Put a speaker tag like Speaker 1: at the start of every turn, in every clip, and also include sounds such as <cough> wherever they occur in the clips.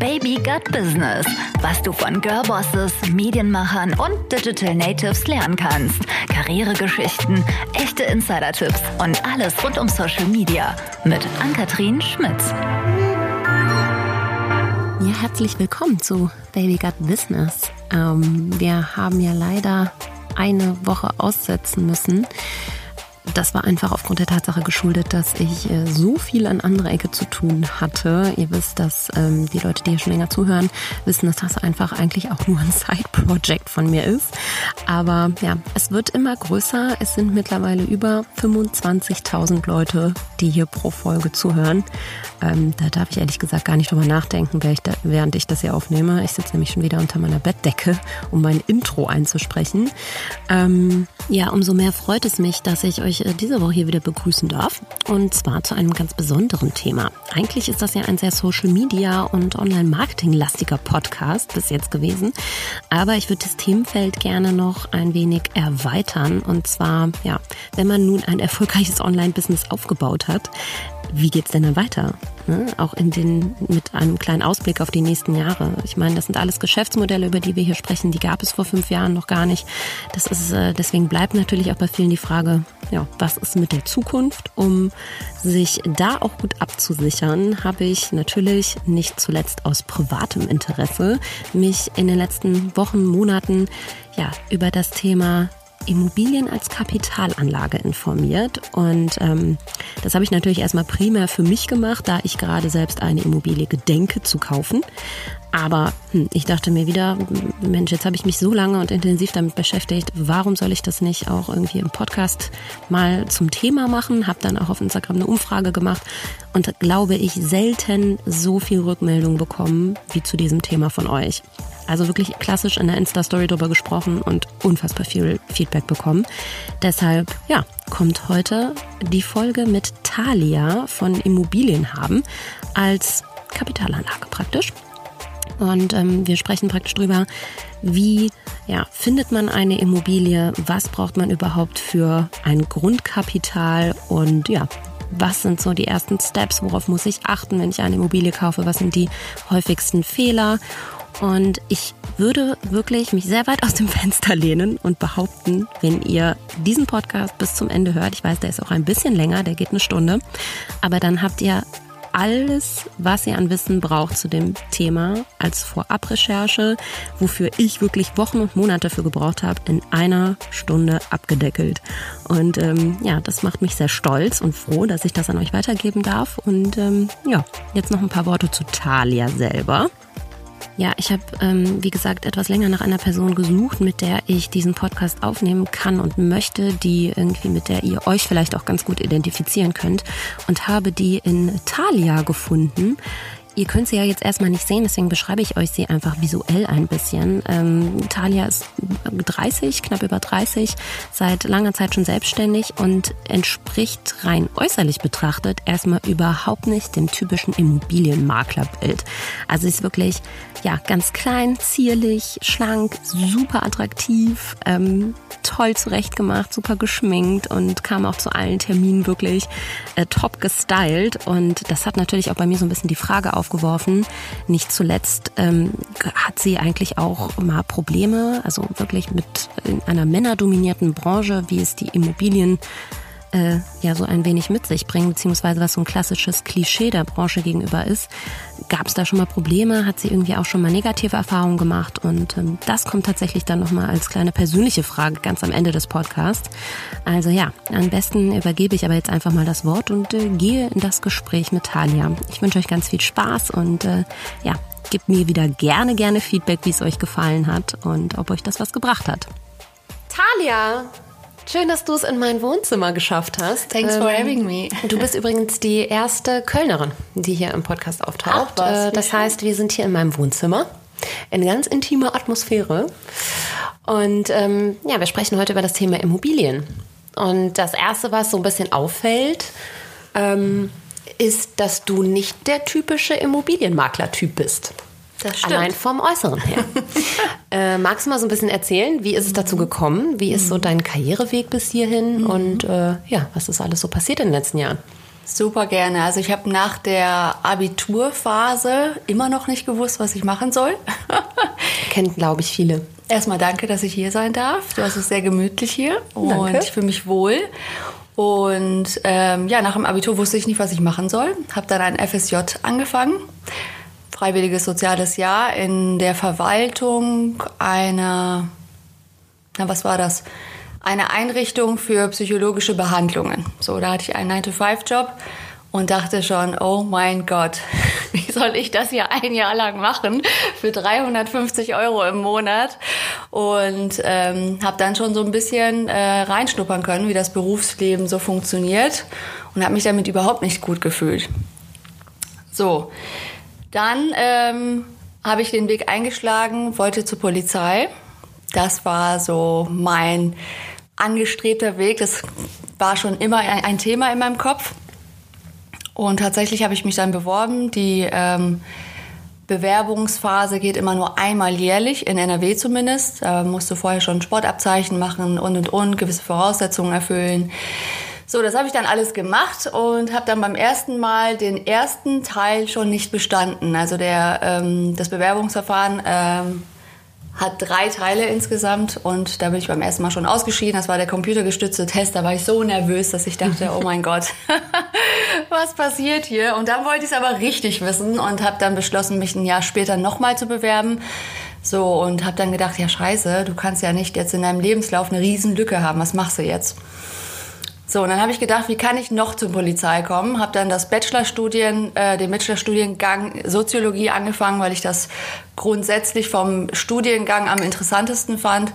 Speaker 1: Baby Gut Business, was du von Girlbosses, Medienmachern und Digital Natives lernen kannst. Karrieregeschichten, echte Insider-Tipps und alles rund um Social Media mit Ann-Kathrin Schmitz.
Speaker 2: Ja, herzlich willkommen zu Baby Gut Business. Ähm, wir haben ja leider eine Woche aussetzen müssen das war einfach aufgrund der Tatsache geschuldet, dass ich äh, so viel an anderer Ecke zu tun hatte. Ihr wisst, dass ähm, die Leute, die hier schon länger zuhören, wissen, dass das einfach eigentlich auch nur ein <laughs> Side-Project von mir ist. Aber ja, es wird immer größer. Es sind mittlerweile über 25.000 Leute, die hier pro Folge zuhören. Ähm, da darf ich ehrlich gesagt gar nicht drüber nachdenken, während ich das hier aufnehme. Ich sitze nämlich schon wieder unter meiner Bettdecke, um mein Intro einzusprechen. Ähm, ja, umso mehr freut es mich, dass ich euch äh, diese Woche hier wieder begrüßen darf. Und zwar zu einem ganz besonderen Thema. Eigentlich ist das ja ein sehr Social Media und Online-Marketing-lastiger Podcast bis jetzt gewesen. Aber ich würde das Themenfeld gerne noch ein wenig erweitern. Und zwar, ja, wenn man nun ein erfolgreiches Online-Business aufgebaut hat, wie geht's denn dann weiter? Ne? Auch in den, mit einem kleinen Ausblick auf die nächsten Jahre. Ich meine, das sind alles Geschäftsmodelle, über die wir hier sprechen, die gab es vor fünf Jahren noch gar nicht. Das ist, äh, deswegen bleibt natürlich auch bei vielen die Frage, ja, was ist mit der Zukunft? Um sich da auch gut abzusichern, habe ich natürlich nicht zuletzt aus privatem Interesse mich in den letzten Wochen, Monaten ja, über das Thema Immobilien als Kapitalanlage informiert. Und ähm, das habe ich natürlich erstmal primär für mich gemacht, da ich gerade selbst eine Immobilie gedenke zu kaufen. Aber hm, ich dachte mir wieder, Mensch, jetzt habe ich mich so lange und intensiv damit beschäftigt, warum soll ich das nicht auch irgendwie im Podcast mal zum Thema machen? Habe dann auch auf Instagram eine Umfrage gemacht und glaube ich selten so viel Rückmeldung bekommen wie zu diesem Thema von euch. Also wirklich klassisch in der Insta-Story drüber gesprochen und unfassbar viel Feedback bekommen. Deshalb, ja, kommt heute die Folge mit Thalia von Immobilien haben als Kapitalanlage praktisch. Und ähm, wir sprechen praktisch drüber, wie ja, findet man eine Immobilie, was braucht man überhaupt für ein Grundkapital? Und ja, was sind so die ersten Steps, worauf muss ich achten, wenn ich eine Immobilie kaufe, was sind die häufigsten Fehler und ich würde wirklich mich sehr weit aus dem Fenster lehnen und behaupten, wenn ihr diesen Podcast bis zum Ende hört, ich weiß, der ist auch ein bisschen länger, der geht eine Stunde, aber dann habt ihr alles, was ihr an Wissen braucht zu dem Thema als Vorabrecherche, wofür ich wirklich Wochen und Monate für gebraucht habe, in einer Stunde abgedeckelt. Und ähm, ja, das macht mich sehr stolz und froh, dass ich das an euch weitergeben darf. Und ähm, ja, jetzt noch ein paar Worte zu Thalia selber. Ja, ich habe, ähm, wie gesagt, etwas länger nach einer Person gesucht, mit der ich diesen Podcast aufnehmen kann und möchte, die irgendwie, mit der ihr euch vielleicht auch ganz gut identifizieren könnt und habe die in Thalia gefunden. Ihr könnt sie ja jetzt erstmal nicht sehen, deswegen beschreibe ich euch sie einfach visuell ein bisschen. Ähm, Talia ist 30, knapp über 30, seit langer Zeit schon selbstständig und entspricht rein äußerlich betrachtet erstmal überhaupt nicht dem typischen Immobilienmaklerbild. Also sie ist wirklich ja ganz klein, zierlich, schlank, super attraktiv, ähm, toll zurechtgemacht, super geschminkt und kam auch zu allen Terminen wirklich äh, top gestylt. Und das hat natürlich auch bei mir so ein bisschen die Frage aufgeworfen. Nicht zuletzt ähm, hat sie eigentlich auch mal Probleme, also wirklich mit in einer männerdominierten Branche, wie es die Immobilien äh, ja so ein wenig mit sich bringen, beziehungsweise was so ein klassisches Klischee der Branche gegenüber ist. Gab es da schon mal Probleme? Hat sie irgendwie auch schon mal negative Erfahrungen gemacht? Und ähm, das kommt tatsächlich dann nochmal als kleine persönliche Frage ganz am Ende des Podcasts. Also ja, am besten übergebe ich aber jetzt einfach mal das Wort und äh, gehe in das Gespräch mit Talia. Ich wünsche euch ganz viel Spaß und äh, ja, gebt mir wieder gerne, gerne Feedback, wie es euch gefallen hat und ob euch das was gebracht hat. Talia, Schön, dass du es in mein Wohnzimmer geschafft hast.
Speaker 3: Thanks for ähm, having me.
Speaker 2: Du bist übrigens die erste Kölnerin, die hier im Podcast auftaucht. Ach, was, äh, das heißt, wir sind hier in meinem Wohnzimmer. In ganz intimer Atmosphäre. Und ähm, ja, wir sprechen heute über das Thema Immobilien. Und das Erste, was so ein bisschen auffällt, ähm, ist, dass du nicht der typische Immobilienmakler-Typ bist. Das stimmt. Allein vom Äußeren her. <laughs> äh, magst du mal so ein bisschen erzählen, wie ist es dazu gekommen? Wie ist so mhm. dein Karriereweg bis hierhin? Mhm. Und äh, ja, was ist alles so passiert in den letzten Jahren?
Speaker 3: Super gerne. Also ich habe nach der Abiturphase immer noch nicht gewusst, was ich machen soll. <laughs>
Speaker 2: Kennen, glaube ich, viele.
Speaker 3: Erstmal danke, dass ich hier sein darf. Du hast es sehr gemütlich hier und
Speaker 2: Danke.
Speaker 3: ich fühle mich wohl. Und ähm, ja, nach dem Abitur wusste ich nicht, was ich machen soll. Habe dann ein FSJ angefangen, freiwilliges soziales Jahr in der Verwaltung einer, na was war das? Eine Einrichtung für psychologische Behandlungen. So, da hatte ich einen 9-to-5-Job und dachte schon, oh mein Gott, <laughs> wie soll ich das hier ein Jahr lang machen für 350 Euro im Monat? Und ähm, habe dann schon so ein bisschen äh, reinschnuppern können, wie das Berufsleben so funktioniert und habe mich damit überhaupt nicht gut gefühlt. So, dann ähm, habe ich den Weg eingeschlagen, wollte zur Polizei. Das war so mein angestrebter Weg. Das war schon immer ein, Thema in meinem Kopf. Und tatsächlich habe ich mich dann beworben. Die ähm, Bewerbungsphase geht immer nur einmal jährlich, in NRW zumindest. Da musst du vorher schon Sportabzeichen machen und und und, gewisse Voraussetzungen erfüllen. So, das habe ich dann alles gemacht und habe dann beim ersten Mal den ersten Teil schon nicht bestanden. Also der, ähm, das Bewerbungsverfahren ähm, hat drei Teile insgesamt und da bin ich beim ersten Mal schon ausgeschieden. Das war der computergestützte Test. Da war ich so nervös, dass ich dachte, oh mein Gott, <laughs> was passiert hier? Und dann wollte ich es aber richtig wissen und habe dann beschlossen, mich ein Jahr später nochmal zu bewerben. So und habe dann gedacht, ja scheiße, du kannst ja nicht jetzt in deinem Lebenslauf eine riesen Lücke haben. Was machst du jetzt? So, und dann habe ich gedacht, wie kann ich noch zur Polizei kommen? Habe dann das Bachelorstudien, äh, den Bachelorstudiengang Soziologie angefangen, weil ich das grundsätzlich vom Studiengang am interessantesten fand.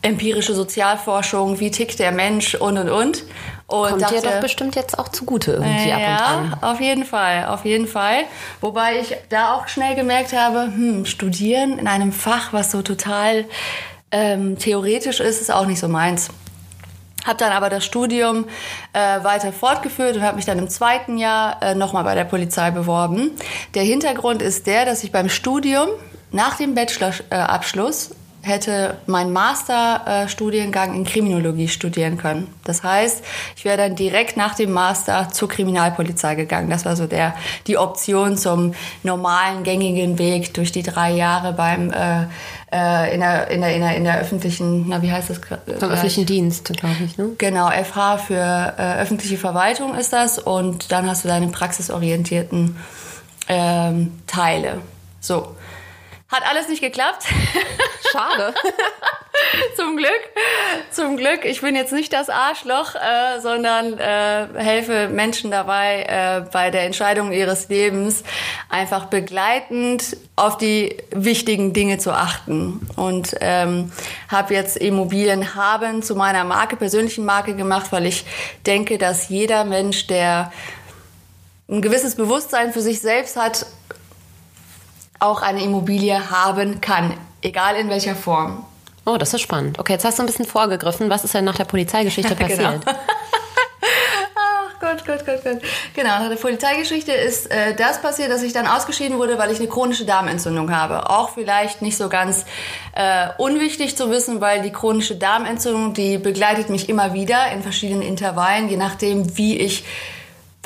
Speaker 3: Empirische Sozialforschung, wie tickt der Mensch und und und. Und
Speaker 2: Kommt dir doch bestimmt jetzt auch zugute irgendwie ab und
Speaker 3: ja,
Speaker 2: an.
Speaker 3: auf jeden Fall, auf jeden Fall. Wobei ich da auch schnell gemerkt habe, hm, studieren in einem Fach, was so total ähm, theoretisch ist, ist auch nicht so meins. Habe dann aber das Studium äh, weiter fortgeführt und habe mich dann im zweiten Jahr äh, nochmal bei der Polizei beworben. Der Hintergrund ist der, dass ich beim Studium nach dem Bachelorabschluss hätte mein Masterstudiengang in Kriminologie studieren können. Das heißt, ich wäre dann direkt nach dem Master zur Kriminalpolizei gegangen. Das war so der, die Option zum normalen, gängigen Weg durch die drei Jahre beim, äh, äh, in, der, in, der, in, der, in der öffentlichen, na wie heißt das?
Speaker 2: Vom öffentlichen Dienst, glaube ich, ne?
Speaker 3: Genau, FH für äh, öffentliche Verwaltung ist das und dann hast du deine praxisorientierten ähm, Teile. So. Hat alles nicht geklappt. <laughs>
Speaker 2: Schade.
Speaker 3: Zum Glück. Zum Glück. Ich bin jetzt nicht das Arschloch, äh, sondern äh, helfe Menschen dabei, äh, bei der Entscheidung ihres Lebens einfach begleitend auf die wichtigen Dinge zu achten. Und ähm, habe jetzt Immobilien haben zu meiner Marke, persönlichen Marke gemacht, weil ich denke, dass jeder Mensch, der ein gewisses Bewusstsein für sich selbst hat, auch eine Immobilie haben kann, egal in welcher Form.
Speaker 2: Oh, das ist spannend. Okay, jetzt hast du ein bisschen vorgegriffen. Was ist denn nach der Polizeigeschichte <laughs> passiert?
Speaker 3: Genau. Ach Gott, Gott, Gott, Gott. Genau, nach der Polizeigeschichte ist äh, das passiert, dass ich dann ausgeschieden wurde, weil ich eine chronische Darmentzündung habe. Auch vielleicht nicht so ganz äh, unwichtig zu wissen, weil die chronische Darmentzündung, die begleitet mich immer wieder in verschiedenen Intervallen, je nachdem, wie ich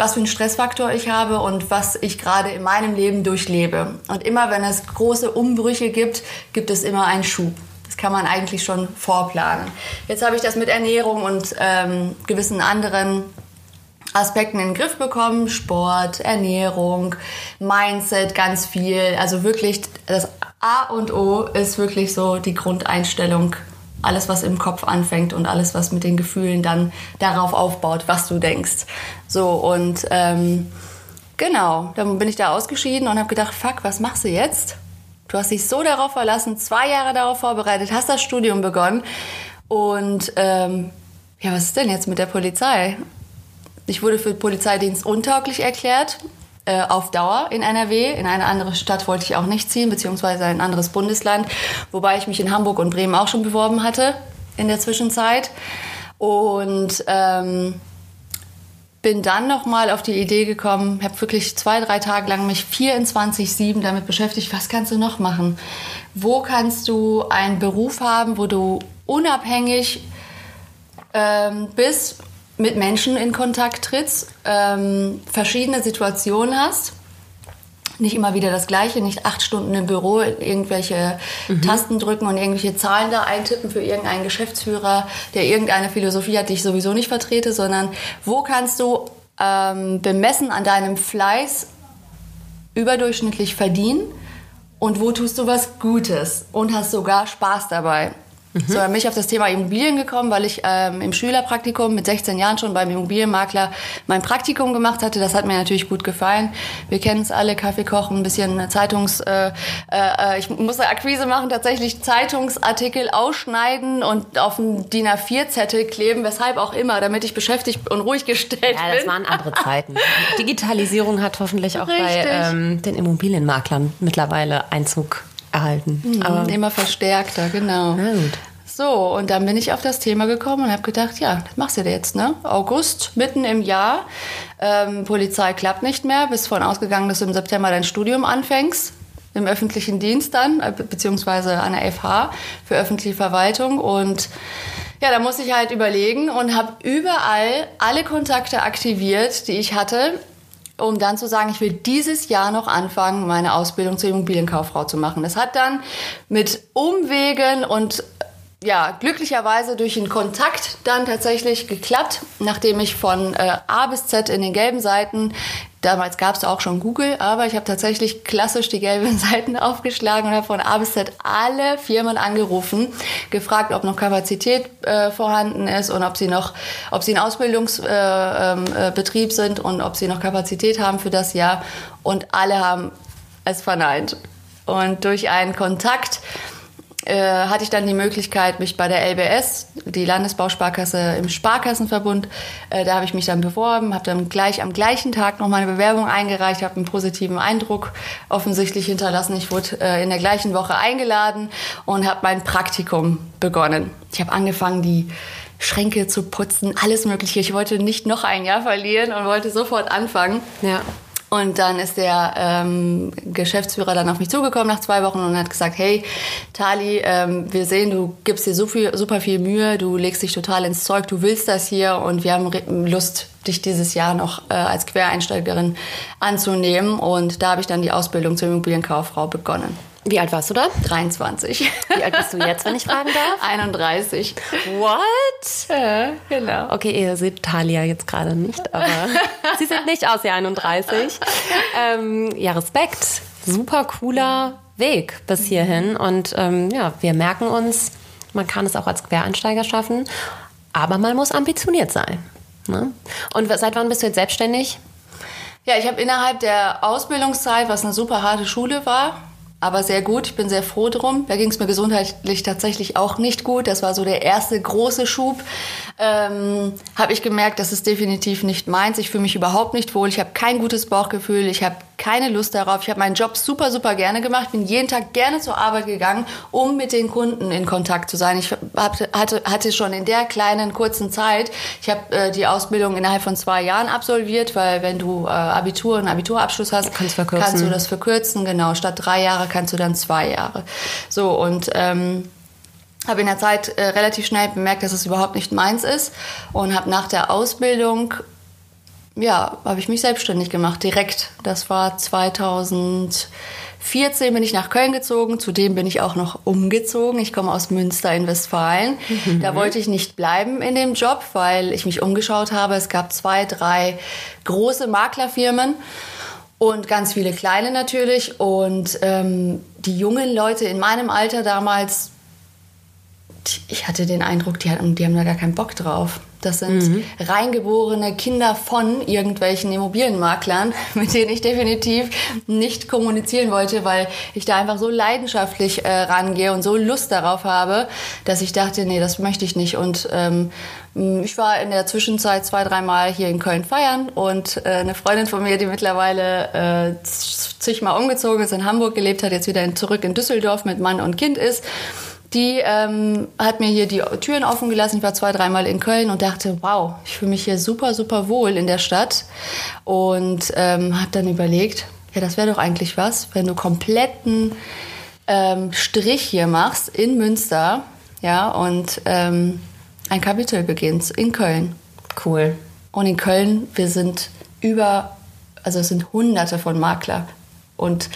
Speaker 3: was für einen Stressfaktor ich habe und was ich gerade in meinem Leben durchlebe. Und immer wenn es große Umbrüche gibt, gibt es immer einen Schub. Das kann man eigentlich schon vorplanen. Jetzt habe ich das mit Ernährung und ähm, gewissen anderen Aspekten in den Griff bekommen. Sport, Ernährung, Mindset, ganz viel. Also wirklich das A und O ist wirklich so die Grundeinstellung alles, was im Kopf anfängt und alles, was mit den Gefühlen dann darauf aufbaut, was du denkst. So und ähm, genau, dann bin ich da ausgeschieden und habe gedacht, fuck, was machst du jetzt? Du hast dich so darauf verlassen, zwei Jahre darauf vorbereitet, hast das Studium begonnen und ähm, ja, was ist denn jetzt mit der Polizei? Ich wurde für Polizeidienst untauglich erklärt äh, auf Dauer in NRW. In eine andere Stadt wollte ich auch nicht ziehen, beziehungsweise ein anderes Bundesland, wobei ich mich in Hamburg und Bremen auch schon beworben hatte in der Zwischenzeit. Und ähm, bin dann nochmal auf die Idee gekommen, habe wirklich zwei, drei Tage lang mich 24-7 damit beschäftigt, was kannst du noch machen? Wo kannst du einen Beruf haben, wo du unabhängig ähm, bist mit Menschen in Kontakt trittst, ähm, verschiedene Situationen hast nicht immer wieder das Gleiche, nicht acht Stunden im Büro irgendwelche mhm. Tasten drücken und irgendwelche Zahlen da eintippen für irgendeinen Geschäftsführer, der irgendeine Philosophie hat, die ich sowieso nicht vertrete, sondern wo kannst du ähm, bemessen an deinem Fleiß überdurchschnittlich verdienen und wo tust du was Gutes und hast sogar Spaß dabei. Mhm. So, dann bin ich auf das Thema Immobilien gekommen, weil ich ähm, im Schülerpraktikum mit 16 Jahren schon beim Immobilienmakler mein Praktikum gemacht hatte. Das hat mir natürlich gut gefallen. Wir kennen es alle, Kaffee kochen, ein bisschen Zeitungs... Äh, äh, ich musste Akquise machen, tatsächlich Zeitungsartikel ausschneiden und auf einen DIN A4-Zettel kleben, weshalb auch immer, damit ich beschäftigt und ruhig gestellt bin.
Speaker 2: Ja, das waren andere Zeiten. <laughs> Digitalisierung hat hoffentlich auch Richtig. bei ähm, den Immobilienmaklern mittlerweile Einzug erhalten.
Speaker 3: Mhm, Aber immer verstärkter, genau. Na gut. So, und dann bin ich auf das Thema gekommen und habe gedacht, ja, das machst du jetzt, ne? August, mitten im Jahr. Ähm, Polizei klappt nicht mehr. Bist von ausgegangen, dass du im September dein Studium anfängst. Im öffentlichen Dienst dann, äh, beziehungsweise an der FH für öffentliche Verwaltung. Und ja, da muss ich halt überlegen und habe überall alle Kontakte aktiviert, die ich hatte um dann zu sagen, ich will dieses Jahr noch anfangen, meine Ausbildung zur Immobilienkauffrau zu machen. Das hat dann mit Umwegen und ja, glücklicherweise durch einen Kontakt dann tatsächlich geklappt, nachdem ich von äh, A bis Z in den gelben Seiten, damals gab es auch schon Google, aber ich habe tatsächlich klassisch die gelben <laughs> Seiten aufgeschlagen und habe von A bis Z alle Firmen angerufen, gefragt, ob noch Kapazität äh, vorhanden ist und ob sie noch, ob sie ein Ausbildungsbetrieb äh, ähm, äh, sind und ob sie noch Kapazität haben für das Jahr. Und alle haben es verneint. Und durch einen Kontakt äh, hatte ich dann die Möglichkeit, mich bei der LBS, die Landesbausparkasse im Sparkassenverbund, äh, da habe ich mich dann beworben, habe dann gleich am gleichen Tag noch meine Bewerbung eingereicht, habe einen positiven Eindruck offensichtlich hinterlassen. Ich wurde äh, in der gleichen Woche eingeladen und habe mein Praktikum begonnen. Ich habe angefangen, die Schränke zu putzen, alles Mögliche. Ich wollte nicht noch ein Jahr verlieren und wollte sofort anfangen. Ja. Und dann ist der ähm, Geschäftsführer dann auf mich zugekommen nach zwei Wochen und hat gesagt, hey, Tali, ähm, wir sehen, du gibst dir so viel, super viel Mühe, du legst dich total ins Zeug, du willst das hier und wir haben Lust, dich dieses Jahr noch äh, als Quereinsteigerin anzunehmen. Und da habe ich dann die Ausbildung zur Immobilienkauffrau begonnen.
Speaker 2: Wie alt warst du da?
Speaker 3: 23.
Speaker 2: Wie alt bist du jetzt, wenn ich fragen darf? <laughs>
Speaker 3: 31.
Speaker 2: What?
Speaker 3: Ja, genau.
Speaker 2: Okay, ihr seht Talia jetzt gerade nicht, aber <laughs> sie sieht nicht aus wie 31. Ähm, ja, Respekt. Super cooler Weg bis hierhin. Und ähm, ja, wir merken uns, man kann es auch als Quereinsteiger schaffen, aber man muss ambitioniert sein. Ne? Und seit wann bist du jetzt selbstständig?
Speaker 3: Ja, ich habe innerhalb der Ausbildungszeit, was eine super harte Schule war, aber sehr gut. Ich bin sehr froh drum. Da ging es mir gesundheitlich tatsächlich auch nicht gut. Das war so der erste große Schub. Ähm, habe ich gemerkt, das ist definitiv nicht meins. Ich fühle mich überhaupt nicht wohl. Ich habe kein gutes Bauchgefühl. Ich habe keine Lust darauf. Ich habe meinen Job super, super gerne gemacht. Bin jeden Tag gerne zur Arbeit gegangen, um mit den Kunden in Kontakt zu sein. Ich hatte, hatte schon in der kleinen, kurzen Zeit, ich habe äh, die Ausbildung innerhalb von zwei Jahren absolviert, weil wenn du äh, Abitur, einen Abiturabschluss hast, kannst, kannst, du das verkürzen. Genau, statt drei Jahre kannst du dann zwei Jahre. So, und... Ähm, habe in der Zeit äh, relativ schnell bemerkt, dass es überhaupt nicht meins ist und habe nach der Ausbildung ja, habe ich mich selbstständig gemacht, direkt. Das war 2014 bin ich nach Köln gezogen. Zudem bin ich auch noch umgezogen. Ich komme aus Münster in Westfalen. Mhm. Da wollte ich nicht bleiben in dem Job, weil ich mich umgeschaut habe. Es gab zwei, drei große Maklerfirmen und ganz viele kleine natürlich. Und ähm, die jungen Leute in meinem Alter damals, ich hatte den Eindruck, die, hatten, die haben da gar keinen Bock drauf. Das sind mhm. reingeborene Kinder von irgendwelchen Immobilienmaklern, <laughs> mit denen ich definitiv nicht kommunizieren wollte, weil ich da einfach so leidenschaftlich äh, rangehe und so Lust darauf habe, dass ich dachte, nee, das möchte ich nicht. Und ähm, ich war in der Zwischenzeit zwei, dreimal hier in Köln feiern und äh, eine Freundin von mir, die mittlerweile äh, zigmal umgezogen ist, in Hamburg gelebt hat, jetzt wieder in, zurück in Düsseldorf mit Mann und Kind ist, die ähm, hat mir hier die Türen offen gelassen. Ich war zwei, dreimal in Köln und dachte, wow, ich fühle mich hier super, super wohl in der Stadt. Und ähm, habe dann überlegt, ja, das wäre doch eigentlich was, wenn du kompletten ähm, Strich hier machst in Münster, ja, und ähm, ein Kapitel beginnst in Köln.
Speaker 2: Cool.
Speaker 3: Und in Köln, wir sind über, also es sind hunderte von Makler und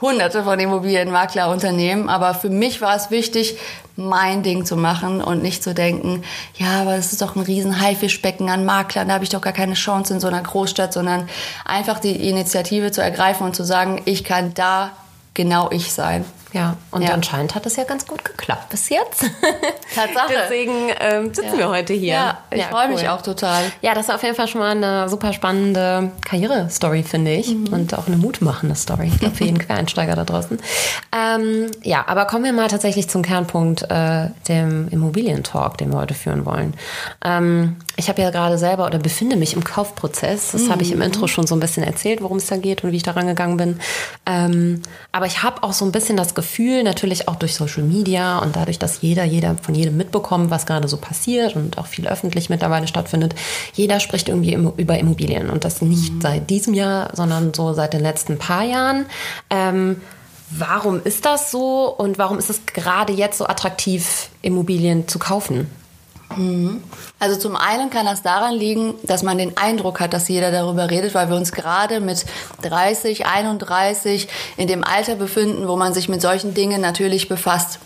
Speaker 3: hunderte von Immobilienmaklerunternehmen. Aber für mich war es wichtig, mein Ding zu machen und nicht zu denken, ja, aber das ist doch ein riesen Haifischbecken an Maklern, da habe ich doch gar keine Chance in so einer Großstadt, sondern einfach die Initiative zu ergreifen und zu sagen, ich kann da genau ich sein.
Speaker 2: Ja, und ja. anscheinend hat es ja ganz gut geklappt bis jetzt. <laughs>
Speaker 3: Tatsache.
Speaker 2: Deswegen ähm, sitzen ja. wir heute hier.
Speaker 3: Ja, ich freue cool. mich auch total.
Speaker 2: Ja, das ist auf jeden Fall schon mal eine super spannende Karriere-Story, finde ich. Mhm. Und auch eine mutmachende Story <laughs> für jeden Quereinsteiger da draußen. Ähm, ja, aber kommen wir mal tatsächlich zum Kernpunkt, äh, dem Immobilientalk, den wir heute führen wollen. Ähm, ich habe ja gerade selber oder befinde mich im Kaufprozess. Das mhm. habe ich im Intro schon so ein bisschen erzählt, worum es da geht und wie ich da rangegangen bin. Ähm, aber ich habe auch so ein bisschen das Gefühl, natürlich auch durch Social Media und dadurch, dass jeder, jeder von jedem mitbekommt, was gerade so passiert und auch viel öffentlich mittlerweile stattfindet, jeder spricht irgendwie über Immobilien und das nicht mhm. seit diesem Jahr, sondern so seit den letzten paar Jahren. Ähm, warum ist das so und warum ist es gerade jetzt so attraktiv, Immobilien zu kaufen?
Speaker 3: Mhm. Also zum einen kann das daran liegen, dass man den Eindruck hat, dass jeder darüber redet, weil wir uns gerade mit 30, 31 in dem Alter befinden, wo man sich mit solchen Dingen natürlich befasst.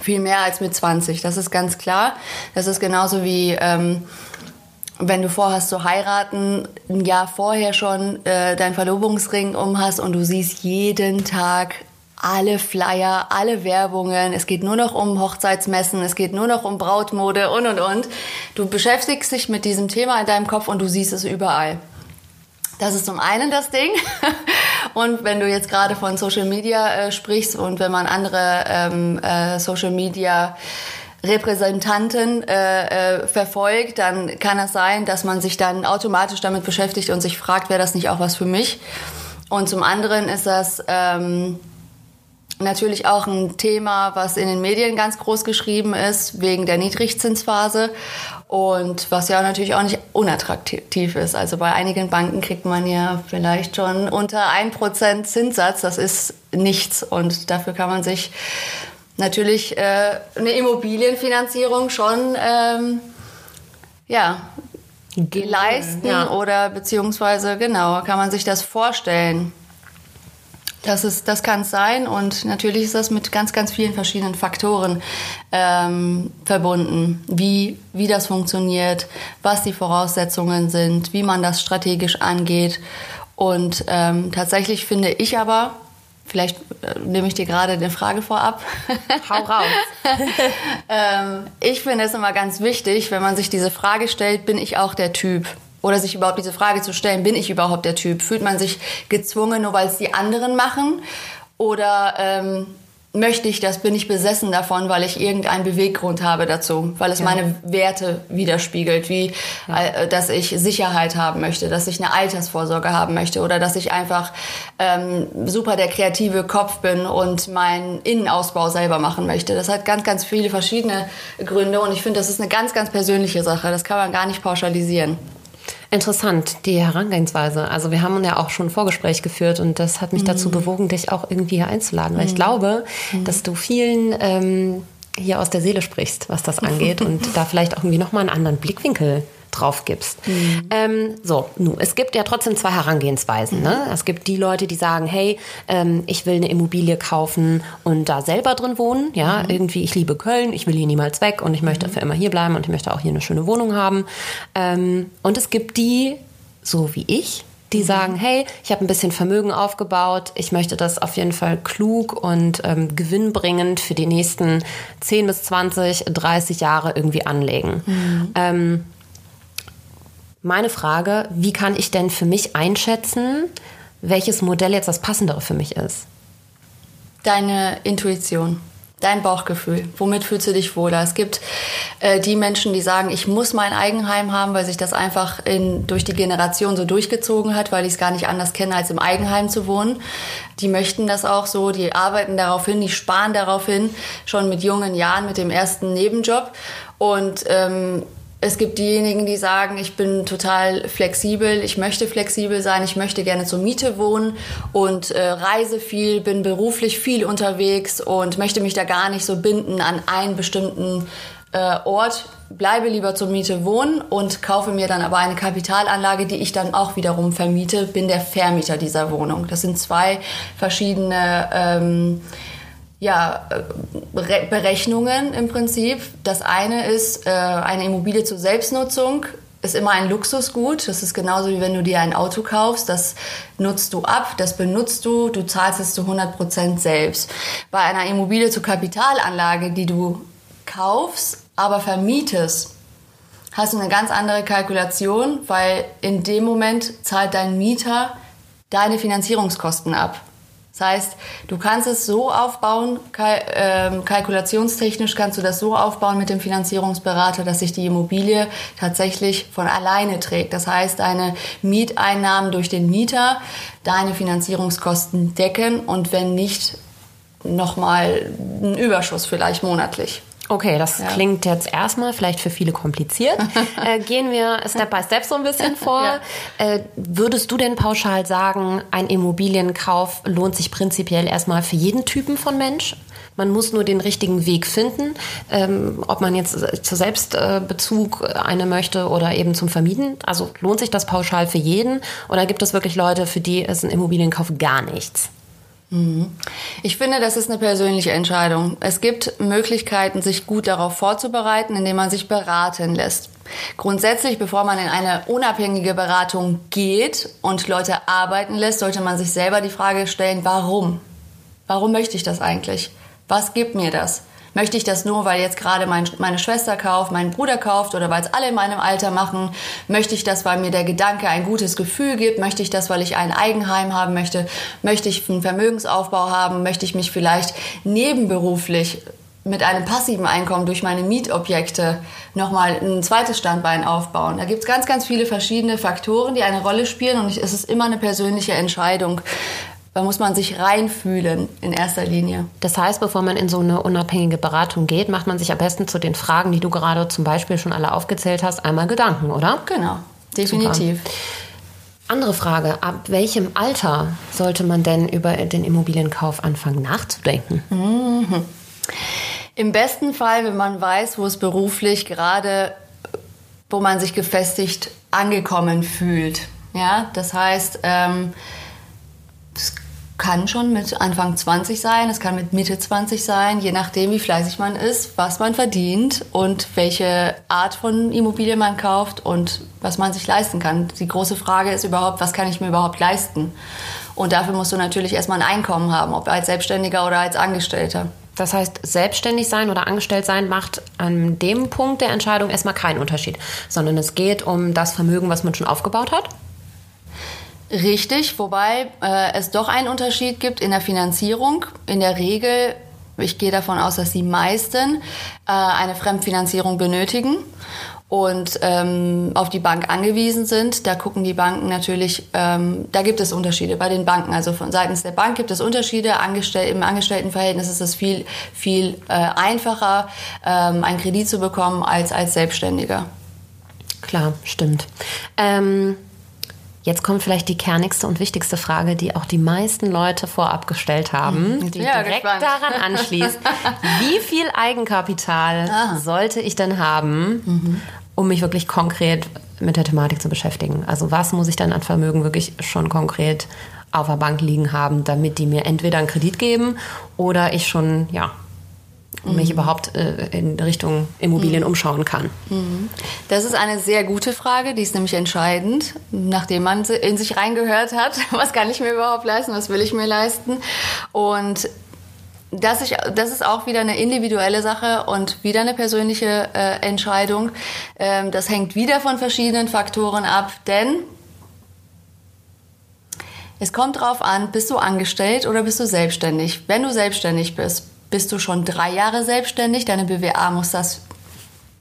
Speaker 3: Viel mehr als mit 20, das ist ganz klar. Das ist genauso wie... Ähm, wenn du vorhast zu heiraten, ein Jahr vorher schon äh, dein Verlobungsring um hast und du siehst jeden Tag alle Flyer, alle Werbungen. Es geht nur noch um Hochzeitsmessen, es geht nur noch um Brautmode und und und. Du beschäftigst dich mit diesem Thema in deinem Kopf und du siehst es überall. Das ist zum einen das Ding. <laughs> Und wenn du jetzt gerade von Social Media äh, sprichst und wenn man andere ähm, äh, Social Media Repräsentanten äh, äh, verfolgt, dann kann es sein, dass man sich dann automatisch damit beschäftigt und sich fragt, wäre das nicht auch was für mich? Und zum anderen ist das ähm, Natürlich auch ein Thema, was in den Medien ganz groß geschrieben ist, wegen der Niedrigzinsphase und was ja natürlich auch nicht unattraktiv ist. Also bei einigen Banken kriegt man ja vielleicht schon unter 1% Zinssatz, das ist nichts und dafür kann man sich natürlich äh, eine Immobilienfinanzierung schon ähm, ja, leisten ja. oder beziehungsweise genau, kann man sich das vorstellen. Das, ist, das kann es sein und natürlich ist das mit ganz, ganz vielen verschiedenen Faktoren ähm, verbunden, wie, wie das funktioniert, was die Voraussetzungen sind, wie man das strategisch angeht. Und ähm, tatsächlich finde ich aber, vielleicht äh, nehme ich dir gerade eine Frage vorab. <laughs>
Speaker 2: Hau raus. <laughs>
Speaker 3: ähm, ich finde es immer ganz wichtig, wenn man sich diese Frage stellt, bin ich auch der Typ? Oder sich überhaupt diese Frage zu stellen, bin ich überhaupt der Typ? Fühlt man sich gezwungen, nur weil es die anderen machen? Oder ähm, möchte ich das, bin ich besessen davon, weil ich irgendeinen Beweggrund habe dazu, weil es ja. meine Werte widerspiegelt, wie ja. äh, dass ich Sicherheit haben möchte, dass ich eine Altersvorsorge haben möchte oder dass ich einfach ähm, super der kreative Kopf bin und meinen Innenausbau selber machen möchte. Das hat ganz, ganz viele verschiedene Gründe und ich finde, das ist eine ganz, ganz persönliche Sache. Das kann man gar nicht pauschalisieren.
Speaker 2: Interessant, die Herangehensweise. Also wir haben ja auch schon ein Vorgespräch geführt und das hat mich mhm. dazu bewogen, dich auch irgendwie hier einzuladen. Weil ich mhm. glaube, mhm. dass du vielen ähm, hier aus der Seele sprichst, was das <laughs> angeht und da vielleicht auch irgendwie nochmal einen anderen Blickwinkel drauf gibst. Mhm. Ähm, so, nun, es gibt ja trotzdem zwei Herangehensweisen. Ne? Es gibt die Leute, die sagen, hey, ähm, ich will eine Immobilie kaufen und da selber drin wohnen. Ja, mhm. irgendwie, ich liebe Köln, ich will hier niemals weg und ich möchte mhm. für immer hier bleiben und ich möchte auch hier eine schöne Wohnung haben. Ähm, und es gibt die, so wie ich, die mhm. sagen, hey, ich habe ein bisschen Vermögen aufgebaut, ich möchte das auf jeden Fall klug und ähm, gewinnbringend für die nächsten 10 bis 20, 30 Jahre irgendwie anlegen. Mhm. Ähm, meine Frage, wie kann ich denn für mich einschätzen, welches Modell jetzt das passendere für mich ist?
Speaker 3: Deine Intuition, dein Bauchgefühl. Womit fühlst du dich wohler? Es gibt äh, die Menschen, die sagen, ich muss mein Eigenheim haben, weil sich das einfach in, durch die Generation so durchgezogen hat, weil ich es gar nicht anders kenne, als im Eigenheim zu wohnen. Die möchten das auch so, die arbeiten darauf hin, die sparen darauf hin, schon mit jungen Jahren, mit dem ersten Nebenjob. Und ähm, es gibt diejenigen, die sagen, ich bin total flexibel, ich möchte flexibel sein, ich möchte gerne zur Miete wohnen und äh, reise viel, bin beruflich viel unterwegs und möchte mich da gar nicht so binden an einen bestimmten äh, Ort bleibe lieber zur Miete wohnen und kaufe mir dann aber eine Kapitalanlage, die ich dann auch wiederum vermiete, bin der Vermieter dieser Wohnung. Das sind zwei verschiedene ähm, ja, äh, Berechnungen im Prinzip. Das eine ist äh, eine Immobilie zur Selbstnutzung ist immer ein Luxusgut. Das ist genauso wie wenn du dir ein Auto kaufst. Das nutzt du ab, das benutzt du, du zahlst es zu 100 Prozent selbst. Bei einer Immobilie zur Kapitalanlage, die du kaufst, aber vermietest, hast du eine ganz andere Kalkulation, weil in dem Moment zahlt dein Mieter deine Finanzierungskosten ab. Das heißt, du kannst es so aufbauen, kal äh, kalkulationstechnisch kannst du das so aufbauen mit dem Finanzierungsberater, dass sich die Immobilie tatsächlich von alleine trägt. Das heißt, deine Mieteinnahmen durch den Mieter deine Finanzierungskosten decken und wenn nicht, nochmal einen Überschuss vielleicht monatlich.
Speaker 2: Okay, das ja. klingt jetzt erstmal vielleicht für viele kompliziert. <laughs> äh, gehen wir Step by Step so ein bisschen <laughs> vor. Ja. Äh, würdest du denn pauschal sagen, ein Immobilienkauf lohnt sich prinzipiell erstmal für jeden Typen von Mensch? Man muss nur den richtigen Weg finden, ähm, ob man jetzt zu Selbstbezug eine möchte oder eben zum Vermieten. Also lohnt sich das pauschal für jeden oder gibt es wirklich Leute, für die ist ein Immobilienkauf gar nichts?
Speaker 3: Mhm. Ich finde, das ist eine persönliche Entscheidung. Es gibt Möglichkeiten, sich gut darauf vorzubereiten, indem man sich beraten lässt. Grundsätzlich, bevor man in eine unabhängige Beratung geht und Leute arbeiten lässt, sollte man sich selber die Frage stellen, warum? Warum möchte ich das eigentlich? Was gibt mir das? Möchte ich das nur, weil jetzt gerade mein, meine Schwester kauft, mein Bruder kauft oder weil es alle in meinem Alter machen? Möchte ich das, weil mir der Gedanke ein gutes Gefühl gibt? Möchte ich das, weil ich ein Eigenheim haben möchte? Möchte ich einen Vermögensaufbau haben? Möchte ich mich vielleicht nebenberuflich mit einem passiven Einkommen durch meine Mietobjekte nochmal ein zweites Standbein aufbauen. Da gibt es ganz, ganz viele verschiedene Faktoren, die eine Rolle spielen und es ist immer eine persönliche Entscheidung, da muss man sich reinfühlen in erster Linie.
Speaker 2: Das heißt, bevor man in so eine unabhängige Beratung geht, macht man sich am besten zu den Fragen, die du gerade zum Beispiel schon alle aufgezählt hast, einmal Gedanken, oder?
Speaker 3: Genau, definitiv.
Speaker 2: Super. Andere Frage, ab welchem Alter sollte man denn über den Immobilienkauf anfangen nachzudenken? Mhm.
Speaker 3: Im besten Fall, wenn man weiß, wo es beruflich gerade, wo man sich gefestigt angekommen fühlt. Ja, das heißt, ähm, es kann schon mit Anfang 20 sein, es kann mit Mitte 20 sein, je nachdem, wie fleißig man ist, was man verdient und welche Art von Immobilie man kauft und was man sich leisten kann. Die große Frage ist überhaupt, was kann ich mir überhaupt leisten? Und dafür musst du natürlich erstmal ein Einkommen haben, ob als Selbstständiger oder als Angestellter.
Speaker 2: Das heißt, selbstständig sein oder angestellt sein macht an dem Punkt der Entscheidung erstmal keinen Unterschied, sondern es geht um das Vermögen, was man schon aufgebaut hat
Speaker 3: Richtig, wobei äh, es doch einen Unterschied gibt in der Finanzierung. In der Regel, ich gehe davon aus, dass die meisten äh, eine Fremdfinanzierung benötigen und ähm, auf die Bank angewiesen sind. Da gucken die Banken natürlich, ähm, da gibt es Unterschiede bei den Banken. Also von seitens der Bank gibt es Unterschiede. Angestell Im Angestelltenverhältnis ist es viel, viel äh, einfacher, ähm, einen Kredit zu bekommen als als Selbstständiger.
Speaker 2: Klar, stimmt. Ähm Jetzt kommt vielleicht die kernigste und wichtigste Frage, die auch die meisten Leute vorab gestellt haben, hm, die ja, direkt gespannt. daran anschließt. <laughs> Wie viel Eigenkapital ah. sollte ich denn haben, mhm. um mich wirklich konkret mit der Thematik zu beschäftigen? Also was muss ich dann an Vermögen wirklich schon konkret auf der Bank liegen haben, damit die mir entweder einen Kredit geben oder ich schon ja und mich mhm. überhaupt äh, in Richtung Immobilien mhm. umschauen kann? Mhm.
Speaker 3: Das ist eine sehr gute Frage, die ist nämlich entscheidend, nachdem man in sich reingehört hat, <laughs> was kann ich mir überhaupt leisten, was will ich mir leisten und das, ich, das ist auch wieder eine individuelle Sache und wieder eine persönliche äh, Entscheidung. Ähm, das hängt wieder von verschiedenen Faktoren ab, denn es kommt darauf an, bist du angestellt oder bist du selbstständig. Wenn du selbstständig bist, bist du schon drei Jahre selbstständig, deine BWA muss das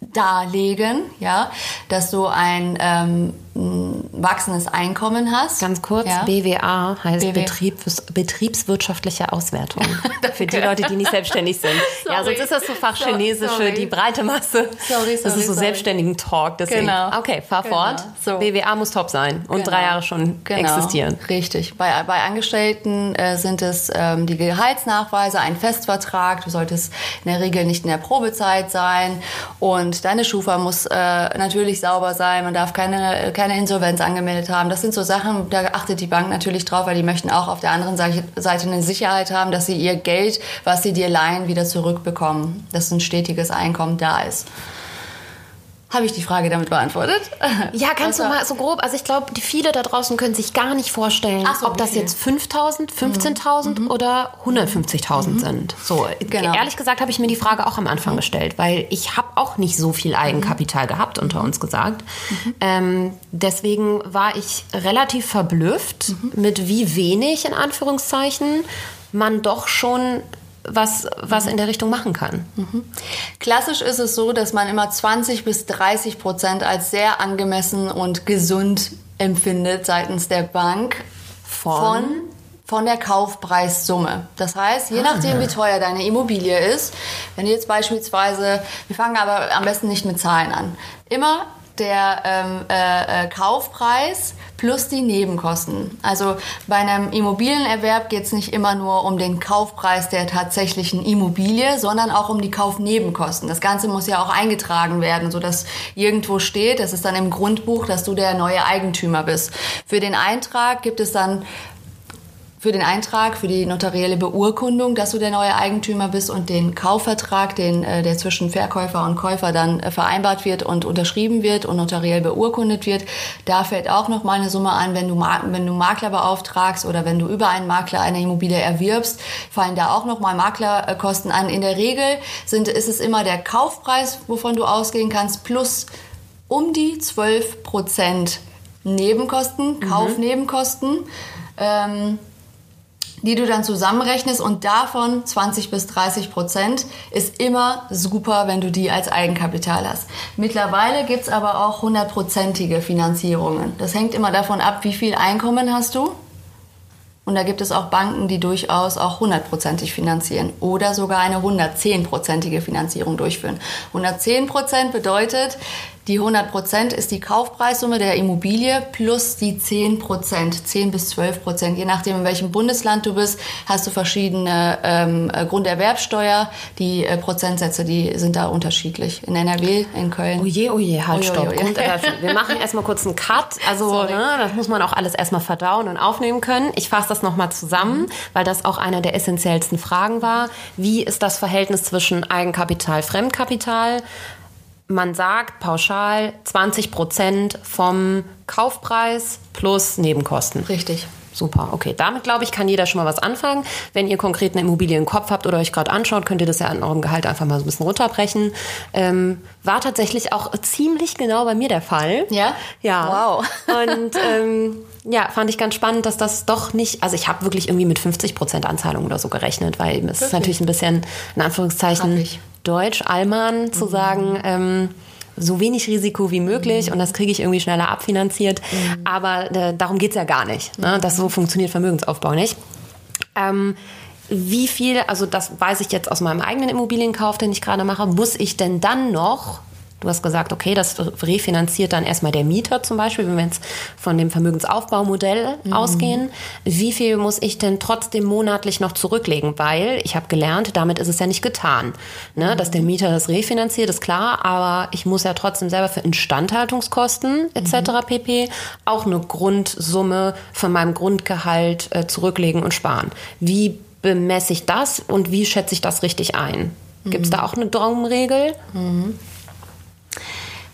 Speaker 3: darlegen, ja, dass du ein ähm, wachsendes Einkommen hast.
Speaker 2: Ganz kurz, ja? BWA heißt BW. Betriebs, betriebswirtschaftliche Auswertung. <laughs> für die Leute, die nicht selbstständig sind. <laughs> Sorry. Ja, sonst ist das so Fachchinesisch für die breite Masse. Sorry, sorry, das ist so selbstständigen Talk. Deswegen. Genau. Okay, fahr genau. fort. So. BWA muss top sein und genau. drei Jahre schon genau. existieren.
Speaker 3: Richtig. Bei, bei Angestellten äh, sind es ähm, die Gehaltsnachweise, ein Festvertrag. Du solltest in der Regel nicht in der Probezeit sein und deine Schufa muss äh, natürlich sauber sein. Man darf keine, keine Insolvenz angemeldet haben. Das sind so Sachen, da achtet die Bank natürlich drauf, weil die möchten auch auf der anderen Seite eine Sicherheit haben, dass sie ihr Geld, was sie dir leihen, wieder zurückbekommen. Dass ein stetiges Einkommen da ist. Habe ich die Frage damit beantwortet?
Speaker 2: Ja, kannst also, du mal so grob. Also ich glaube, die viele da draußen können sich gar nicht vorstellen, so, ob das jetzt 5.000, 15.000 mhm. oder 150.000 mhm. sind. So, genau. ehrlich gesagt habe ich mir die Frage auch am Anfang mhm. gestellt, weil ich habe auch nicht so viel Eigenkapital mhm. gehabt, unter uns gesagt. Mhm. Ähm, deswegen war ich relativ verblüfft, mhm. mit wie wenig, in Anführungszeichen, man doch schon was, was in der Richtung machen kann. Mhm.
Speaker 3: Klassisch ist es so, dass man immer 20 bis 30 Prozent als sehr angemessen und gesund empfindet seitens der Bank von, von von der Kaufpreissumme. Das heißt, je nachdem, ah. wie teuer deine Immobilie ist, wenn du jetzt beispielsweise, wir fangen aber am besten nicht mit Zahlen an, immer der ähm, äh, äh, Kaufpreis plus die Nebenkosten. Also bei einem Immobilienerwerb geht es nicht immer nur um den Kaufpreis der tatsächlichen Immobilie, sondern auch um die Kaufnebenkosten. Das Ganze muss ja auch eingetragen werden, sodass irgendwo steht, das ist dann im Grundbuch, dass du der neue Eigentümer bist. Für den Eintrag gibt es dann für den Eintrag, für die notarielle Beurkundung, dass du der neue Eigentümer bist und den Kaufvertrag, den, äh, der zwischen Verkäufer und Käufer dann äh, vereinbart wird und unterschrieben wird und notariell beurkundet wird. Da fällt auch noch mal eine Summe an, wenn du, wenn du Makler beauftragst oder wenn du über einen Makler eine Immobilie erwirbst, fallen da auch noch mal Maklerkosten an. In der Regel sind, ist es immer der Kaufpreis, wovon du ausgehen kannst, plus um die 12 Prozent Nebenkosten, mhm. Kaufnebenkosten. Ähm, die du dann zusammenrechnest und davon 20 bis 30 Prozent ist immer super, wenn du die als Eigenkapital hast. Mittlerweile gibt's aber auch hundertprozentige Finanzierungen. Das hängt immer davon ab, wie viel Einkommen hast du. Und da gibt es auch Banken, die durchaus auch hundertprozentig finanzieren oder sogar eine 110-prozentige Finanzierung durchführen. 110 Prozent bedeutet, die 100 Prozent ist die Kaufpreissumme der Immobilie plus die 10 Prozent, 10 bis 12 Prozent. Je nachdem, in welchem Bundesland du bist, hast du verschiedene ähm, äh, Grunderwerbsteuer. Die äh, Prozentsätze, die sind da unterschiedlich. In NRW, in Köln.
Speaker 2: Oh je, oh je, halt, stopp. Wir machen erstmal kurz einen Cut. Also, ne, das muss man auch alles erstmal verdauen und aufnehmen können. Ich fasse das nochmal zusammen, weil das auch eine der essentiellsten Fragen war. Wie ist das Verhältnis zwischen Eigenkapital, Fremdkapital? Man sagt pauschal 20 Prozent vom Kaufpreis plus Nebenkosten.
Speaker 3: Richtig.
Speaker 2: Super, okay. Damit glaube ich, kann jeder schon mal was anfangen. Wenn ihr konkret eine Immobilie im Kopf habt oder euch gerade anschaut, könnt ihr das ja an eurem Gehalt einfach mal so ein bisschen runterbrechen. Ähm, war tatsächlich auch ziemlich genau bei mir der Fall.
Speaker 3: Ja?
Speaker 2: Ja. Wow. Und ähm, <laughs> ja, fand ich ganz spannend, dass das doch nicht, also ich habe wirklich irgendwie mit 50 Prozent Anzahlung oder so gerechnet, weil es wirklich? ist natürlich ein bisschen, in Anführungszeichen, Deutsch, Allmann, zu mhm. sagen, ähm, so wenig Risiko wie möglich mhm. und das kriege ich irgendwie schneller abfinanziert. Mhm. Aber äh, darum geht's ja gar nicht. Ne? Das so funktioniert Vermögensaufbau nicht. Ähm, wie viel, also das weiß ich jetzt aus meinem eigenen Immobilienkauf, den ich gerade mache, muss ich denn dann noch Du hast gesagt, okay, das refinanziert dann erstmal der Mieter zum Beispiel, wenn wir jetzt von dem Vermögensaufbaumodell mhm. ausgehen. Wie viel muss ich denn trotzdem monatlich noch zurücklegen? Weil ich habe gelernt, damit ist es ja nicht getan. Ne? Mhm. Dass der Mieter das refinanziert, ist klar, aber ich muss ja trotzdem selber für Instandhaltungskosten etc. Mhm. pp. auch eine Grundsumme von meinem Grundgehalt äh, zurücklegen und sparen. Wie bemesse ich das und wie schätze ich das richtig ein? Gibt es da auch eine Daumenregel?
Speaker 3: Mhm.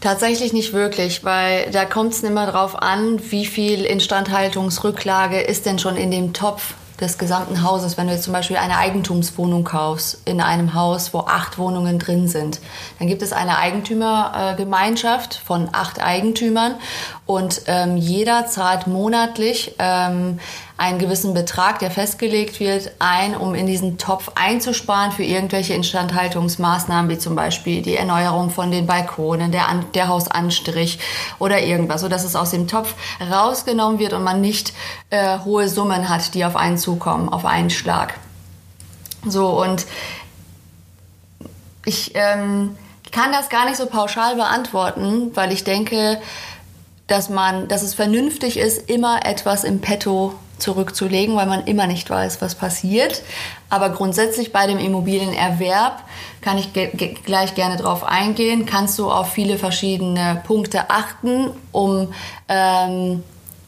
Speaker 3: Tatsächlich nicht wirklich, weil da kommt es immer darauf an, wie viel Instandhaltungsrücklage ist denn schon in dem Topf des gesamten Hauses. Wenn du jetzt zum Beispiel eine Eigentumswohnung kaufst in einem Haus, wo acht Wohnungen drin sind, dann gibt es eine Eigentümergemeinschaft von acht Eigentümern und ähm, jeder zahlt monatlich ähm, einen gewissen Betrag, der festgelegt wird, ein, um in diesen Topf einzusparen für irgendwelche Instandhaltungsmaßnahmen, wie zum Beispiel die Erneuerung von den Balkonen, der, An der Hausanstrich oder irgendwas, sodass es aus dem Topf rausgenommen wird und man nicht äh, hohe Summen hat, die auf einen zukommen, auf einen Schlag. So, und ich ähm, kann das gar nicht so pauschal beantworten, weil ich denke, dass man, dass es vernünftig ist, immer etwas im Petto zurückzulegen, weil man immer nicht weiß, was passiert. Aber grundsätzlich bei dem Immobilienerwerb kann ich ge gleich gerne drauf eingehen. Kannst du auf viele verschiedene Punkte achten, um ähm,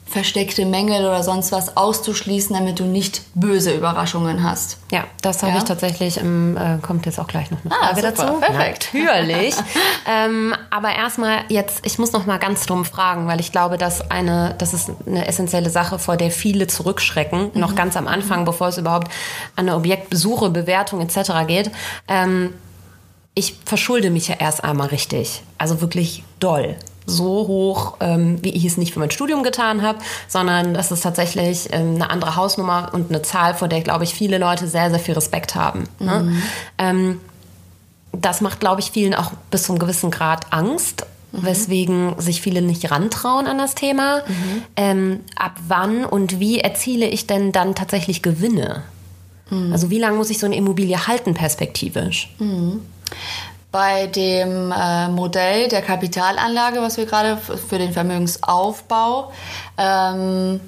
Speaker 3: versteckte Mängel oder sonst was auszuschließen, damit du nicht böse Überraschungen hast.
Speaker 2: Ja, das habe ja? ich tatsächlich, ähm, äh, kommt jetzt auch gleich noch eine ah, Frage ah, dazu.
Speaker 3: Perfekt.
Speaker 2: Natürlich. <laughs> ähm, aber erstmal jetzt, ich muss noch mal ganz dumm fragen, weil ich glaube, dass eine, das ist eine essentielle Sache, vor der viele zurückschrecken, mhm. noch ganz am Anfang, mhm. bevor es überhaupt an eine Objektbesuche, Bewertung etc. geht. Ähm, ich verschulde mich ja erst einmal richtig. Also wirklich doll so hoch, ähm, wie ich es nicht für mein Studium getan habe, sondern das ist tatsächlich ähm, eine andere Hausnummer und eine Zahl, vor der, glaube ich, viele Leute sehr, sehr viel Respekt haben. Ne? Mhm. Ähm, das macht, glaube ich, vielen auch bis zu einem gewissen Grad Angst. Mhm. Weswegen sich viele nicht rantrauen an das Thema. Mhm. Ähm, ab wann und wie erziele ich denn dann tatsächlich Gewinne? Mhm. Also wie lange muss ich so eine Immobilie halten perspektivisch?
Speaker 3: Bei dem äh, Modell der Kapitalanlage, was wir gerade für den Vermögensaufbau ähm,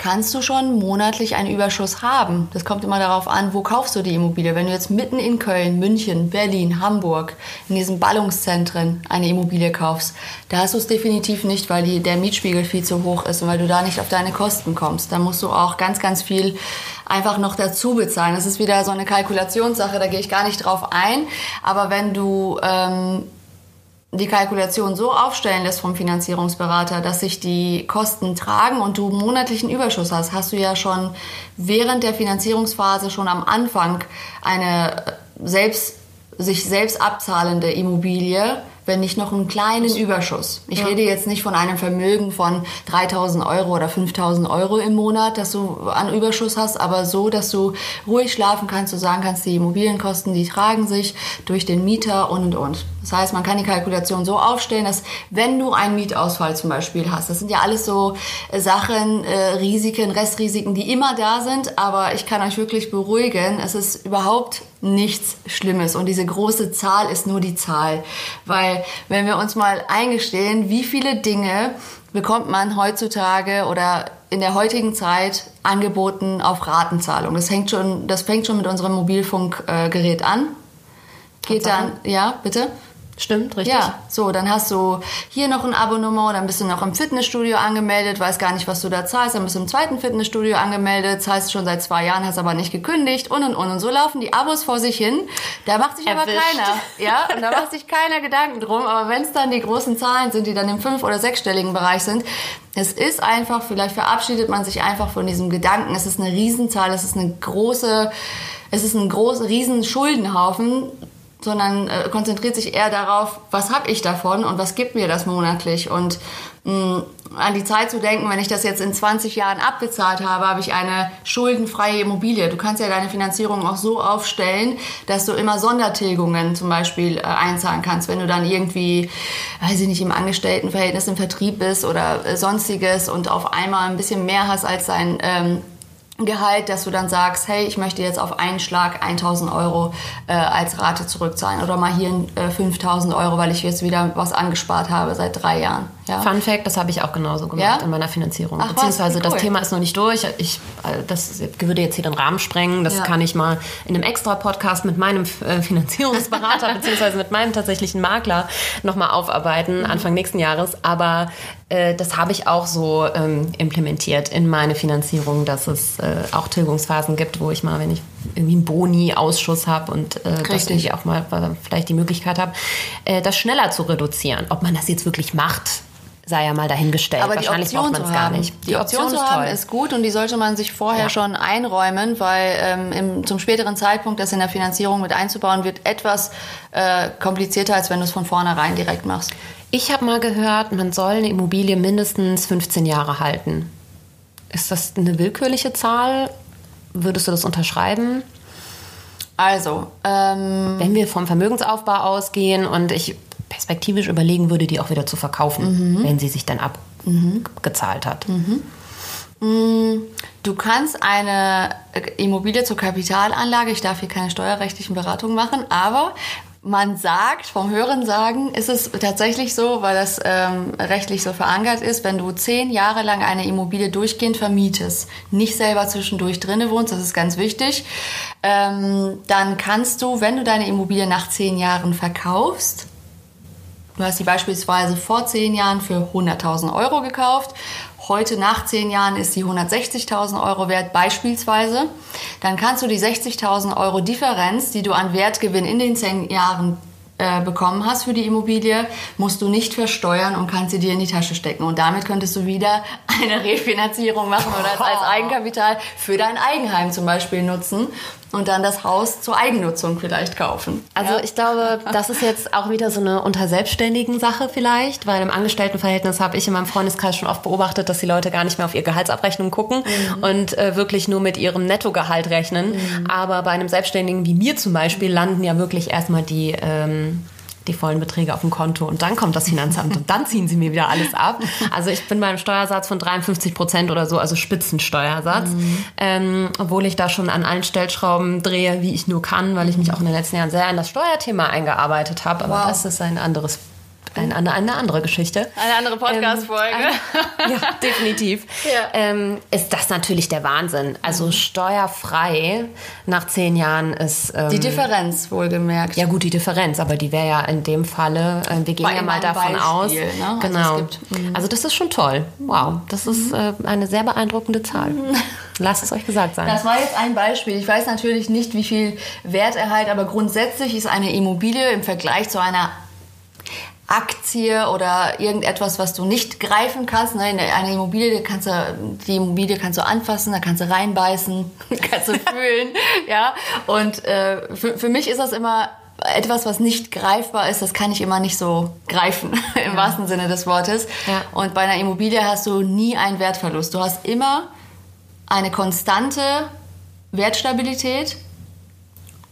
Speaker 3: kannst du schon monatlich einen Überschuss haben. Das kommt immer darauf an, wo kaufst du die Immobilie. Wenn du jetzt mitten in Köln, München, Berlin, Hamburg, in diesen Ballungszentren eine Immobilie kaufst, da hast du es definitiv nicht, weil die, der Mietspiegel viel zu hoch ist und weil du da nicht auf deine Kosten kommst. Da musst du auch ganz, ganz viel einfach noch dazu bezahlen. Das ist wieder so eine Kalkulationssache, da gehe ich gar nicht drauf ein. Aber wenn du ähm, die Kalkulation so aufstellen lässt vom Finanzierungsberater, dass sich die Kosten tragen und du monatlichen Überschuss hast, hast du ja schon während der Finanzierungsphase schon am Anfang eine äh, selbst, sich selbst abzahlende Immobilie wenn nicht noch einen kleinen Überschuss. Ich ja. rede jetzt nicht von einem Vermögen von 3000 Euro oder 5000 Euro im Monat, dass du an Überschuss hast, aber so, dass du ruhig schlafen kannst, du sagen kannst, die Immobilienkosten, die tragen sich durch den Mieter und und und. Das heißt, man kann die Kalkulation so aufstellen, dass wenn du einen Mietausfall zum Beispiel hast, das sind ja alles so äh, Sachen, äh, Risiken, Restrisiken, die immer da sind, aber ich kann euch wirklich beruhigen, es ist überhaupt nichts Schlimmes und diese große Zahl ist nur die Zahl, weil wenn wir uns mal eingestehen, wie viele Dinge bekommt man heutzutage oder in der heutigen Zeit angeboten auf Ratenzahlung. Das hängt schon, das fängt schon mit unserem Mobilfunkgerät an. Geht dann, ja, bitte?
Speaker 2: Stimmt, richtig.
Speaker 3: Ja, so, dann hast du hier noch ein Abonnement, dann bist du noch im Fitnessstudio angemeldet, weißt gar nicht, was du da zahlst, dann bist du im zweiten Fitnessstudio angemeldet, zahlst schon seit zwei Jahren, hast aber nicht gekündigt und und und. Und so laufen die Abos vor sich hin. Da macht sich Erwischt. aber keiner, ja, und da macht sich keiner Gedanken drum. Aber wenn es dann die großen Zahlen sind, die dann im fünf- oder sechsstelligen Bereich sind, es ist einfach, vielleicht verabschiedet man sich einfach von diesem Gedanken, es ist eine Riesenzahl, es ist eine große, es ist ein großer, riesen Schuldenhaufen sondern äh, konzentriert sich eher darauf, was habe ich davon und was gibt mir das monatlich. Und mh, mm, an die Zeit zu denken, wenn ich das jetzt in 20 Jahren abbezahlt habe, habe ich eine schuldenfreie Immobilie. Du kannst ja deine Finanzierung auch so aufstellen, dass du immer Sondertilgungen zum Beispiel äh, einzahlen kannst, wenn du dann irgendwie, weiß ich nicht, im Angestelltenverhältnis im Vertrieb bist oder äh, sonstiges und auf einmal ein bisschen mehr hast als dein ähm, Gehalt, dass du dann sagst, hey, ich möchte jetzt auf einen Schlag 1000 Euro äh, als Rate zurückzahlen oder mal hier äh, 5000 Euro, weil ich jetzt wieder was angespart habe seit drei Jahren.
Speaker 2: Ja? Fun Fact, das habe ich auch genauso gemacht ja? in meiner Finanzierung. Ach, Beziehungsweise cool. das Thema ist noch nicht durch. Ich, äh, das würde jetzt hier den Rahmen sprengen. Das ja. kann ich mal in einem extra Podcast mit meinem äh, Finanzierungsberater <laughs> beziehungsweise mit meinem tatsächlichen Makler nochmal aufarbeiten, mhm. Anfang nächsten Jahres. Aber äh, das habe ich auch so ähm, implementiert in meine Finanzierung, dass es äh, auch Tilgungsphasen gibt, wo ich mal, wenn ich irgendwie einen Boni-Ausschuss habe und äh, dass ich auch mal vielleicht die Möglichkeit habe, äh, das schneller zu reduzieren. Ob man das jetzt wirklich macht, sei ja mal dahingestellt.
Speaker 3: Aber Wahrscheinlich die Option braucht man es gar nicht. Die, die Option, Option, zu haben ist gut und die sollte man sich vorher ja. schon einräumen, weil ähm, im, zum späteren Zeitpunkt das in der Finanzierung mit einzubauen, wird etwas äh, komplizierter, als wenn du es von vornherein direkt machst.
Speaker 2: Ich habe mal gehört, man soll eine Immobilie mindestens 15 Jahre halten. Ist das eine willkürliche Zahl? Würdest du das unterschreiben?
Speaker 3: Also, ähm,
Speaker 2: wenn wir vom Vermögensaufbau ausgehen und ich perspektivisch überlegen würde, die auch wieder zu verkaufen, mhm. wenn sie sich dann abgezahlt hat. Mhm.
Speaker 3: Du kannst eine Immobilie zur Kapitalanlage, ich darf hier keine steuerrechtlichen Beratungen machen, aber man sagt, vom Hörensagen ist es tatsächlich so, weil das ähm, rechtlich so verankert ist, wenn du zehn Jahre lang eine Immobilie durchgehend vermietest, nicht selber zwischendurch drinne wohnst, das ist ganz wichtig, ähm, dann kannst du, wenn du deine Immobilie nach zehn Jahren verkaufst, Du hast sie beispielsweise vor zehn Jahren für 100.000 Euro gekauft. Heute nach zehn Jahren ist sie 160.000 Euro wert beispielsweise. Dann kannst du die 60.000 Euro Differenz, die du an Wertgewinn in den zehn Jahren äh, bekommen hast für die Immobilie, musst du nicht versteuern und kannst sie dir in die Tasche stecken. Und damit könntest du wieder eine Refinanzierung machen oder als Eigenkapital für dein Eigenheim zum Beispiel nutzen und dann das Haus zur Eigennutzung vielleicht kaufen.
Speaker 2: Also ja. ich glaube, das ist jetzt auch wieder so eine unter Selbstständigen Sache vielleicht, weil im Angestelltenverhältnis habe ich in meinem Freundeskreis schon oft beobachtet, dass die Leute gar nicht mehr auf ihr Gehaltsabrechnung gucken mhm. und äh, wirklich nur mit ihrem Nettogehalt rechnen. Mhm. Aber bei einem Selbstständigen wie mir zum Beispiel landen ja wirklich erstmal die ähm, die vollen Beträge auf dem Konto und dann kommt das Finanzamt und dann ziehen sie mir wieder alles ab. Also ich bin beim Steuersatz von 53 Prozent oder so, also Spitzensteuersatz, mhm. ähm, obwohl ich da schon an allen Stellschrauben drehe, wie ich nur kann, weil ich mich auch in den letzten Jahren sehr in das Steuerthema eingearbeitet habe. Aber wow. das ist ein anderes eine, eine, eine andere Geschichte.
Speaker 3: Eine andere Podcast-Folge.
Speaker 2: Ähm, ja, <laughs> definitiv. Ja. Ähm, ist das natürlich der Wahnsinn. Also mhm. steuerfrei nach zehn Jahren ist.
Speaker 3: Ähm, die Differenz, wohlgemerkt.
Speaker 2: Ja, gut, die Differenz, aber die wäre ja in dem Falle, äh, wir gehen Bei ja mal davon Beispiel, aus. Ne? Genau. Also, mhm. also, das ist schon toll. Wow, das ist äh, eine sehr beeindruckende Zahl. Mhm. <laughs> Lasst es euch gesagt sein.
Speaker 3: Das war jetzt ein Beispiel. Ich weiß natürlich nicht, wie viel Werterhalt, aber grundsätzlich ist eine Immobilie im Vergleich zu einer Aktie oder irgendetwas, was du nicht greifen kannst. Ne? Eine Immobilie kannst du, die Immobilie kannst du anfassen, da kannst du reinbeißen, <laughs> kannst du fühlen, <laughs> ja. Und äh, für, für mich ist das immer etwas, was nicht greifbar ist, das kann ich immer nicht so greifen, <laughs> im ja. wahrsten Sinne des Wortes. Ja. Und bei einer Immobilie hast du nie einen Wertverlust. Du hast immer eine konstante Wertstabilität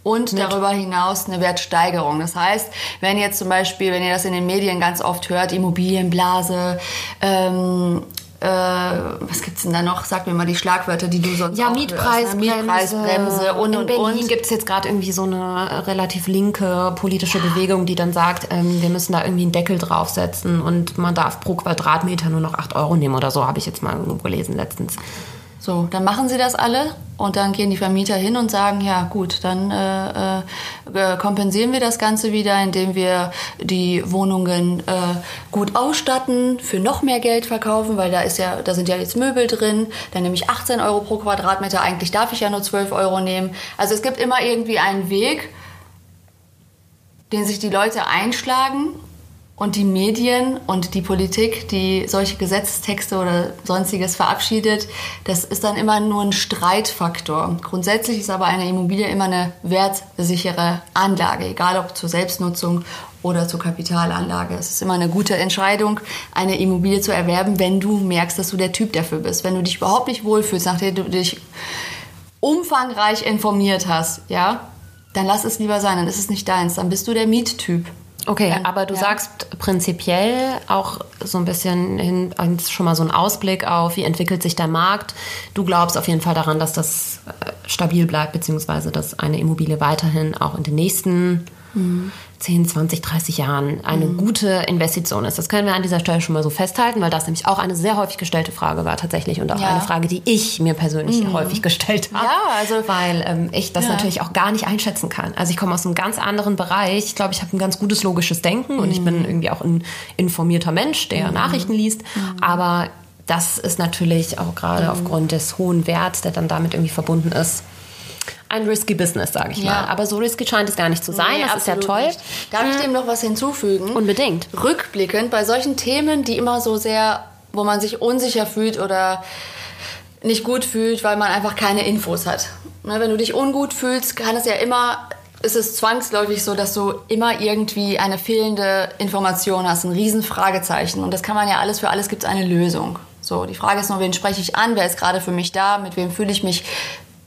Speaker 3: und Mit. darüber hinaus eine Wertsteigerung. Das heißt, wenn jetzt zum Beispiel, wenn ihr das in den Medien ganz oft hört, Immobilienblase, ähm, äh, was gibt's denn da noch? Sag mir mal die Schlagwörter, die du sonst
Speaker 2: ja, Mietpreisbremse,
Speaker 3: ne? Mietpreisbremse und
Speaker 2: In
Speaker 3: und
Speaker 2: Berlin
Speaker 3: und.
Speaker 2: gibt's jetzt gerade irgendwie so eine relativ linke politische Bewegung, die dann sagt, ähm, wir müssen da irgendwie einen Deckel draufsetzen und man darf pro Quadratmeter nur noch 8 Euro nehmen oder so, habe ich jetzt mal gelesen letztens.
Speaker 3: So, dann machen sie das alle und dann gehen die Vermieter hin und sagen, ja gut, dann äh, äh, kompensieren wir das Ganze wieder, indem wir die Wohnungen äh, gut ausstatten, für noch mehr Geld verkaufen, weil da ist ja, da sind ja jetzt Möbel drin, dann nehme ich 18 Euro pro Quadratmeter, eigentlich darf ich ja nur 12 Euro nehmen. Also es gibt immer irgendwie einen Weg, den sich die Leute einschlagen und die Medien und die Politik, die solche Gesetzestexte oder sonstiges verabschiedet, das ist dann immer nur ein Streitfaktor. Grundsätzlich ist aber eine Immobilie immer eine wertsichere Anlage, egal ob zur Selbstnutzung oder zur Kapitalanlage. Es ist immer eine gute Entscheidung, eine Immobilie zu erwerben, wenn du merkst, dass du der Typ dafür bist. Wenn du dich überhaupt nicht wohlfühlst, nachdem du dich umfangreich informiert hast, ja, dann lass es lieber sein, dann ist es nicht deins, dann bist du der Miettyp.
Speaker 2: Okay, ähm, aber du ja. sagst prinzipiell auch so ein bisschen hin, schon mal so einen Ausblick auf, wie entwickelt sich der Markt. Du glaubst auf jeden Fall daran, dass das äh, stabil bleibt, beziehungsweise dass eine Immobilie weiterhin auch in den nächsten mhm. 10, 20, 30 Jahren eine mhm. gute Investition ist. Das können wir an dieser Stelle schon mal so festhalten, weil das nämlich auch eine sehr häufig gestellte Frage war tatsächlich und auch ja. eine Frage, die ich mir persönlich mhm. häufig gestellt habe.
Speaker 3: Ja, also
Speaker 2: weil ähm, ich das ja. natürlich auch gar nicht einschätzen kann. Also ich komme aus einem ganz anderen Bereich. Ich glaube, ich habe ein ganz gutes logisches Denken und ich bin mhm. irgendwie auch ein informierter Mensch, der mhm. Nachrichten liest. Mhm. Aber das ist natürlich auch gerade aufgrund des hohen Werts, der dann damit irgendwie verbunden ist, ein risky Business, sage ich
Speaker 3: Ja.
Speaker 2: mal. Aber so risky scheint es gar nicht zu sein.
Speaker 3: Nee,
Speaker 2: das ist ja toll.
Speaker 3: nicht. Darf ich dem noch was hinzufügen?
Speaker 2: Unbedingt.
Speaker 3: Rückblickend bei solchen Themen, die immer so sehr, wo man sich unsicher fühlt oder nicht gut fühlt, weil man einfach keine Infos hat. Ne, wenn du dich ungut fühlst, kann es ja immer, ist es zwangsläufig so, dass du immer irgendwie eine fehlende Information hast, ein riesen Fragezeichen. Und das kann man ja alles, für alles gibt es eine Lösung. So, die Frage ist nur, wen spreche ich an, wer ist gerade für mich da, mit wem fühle ich mich,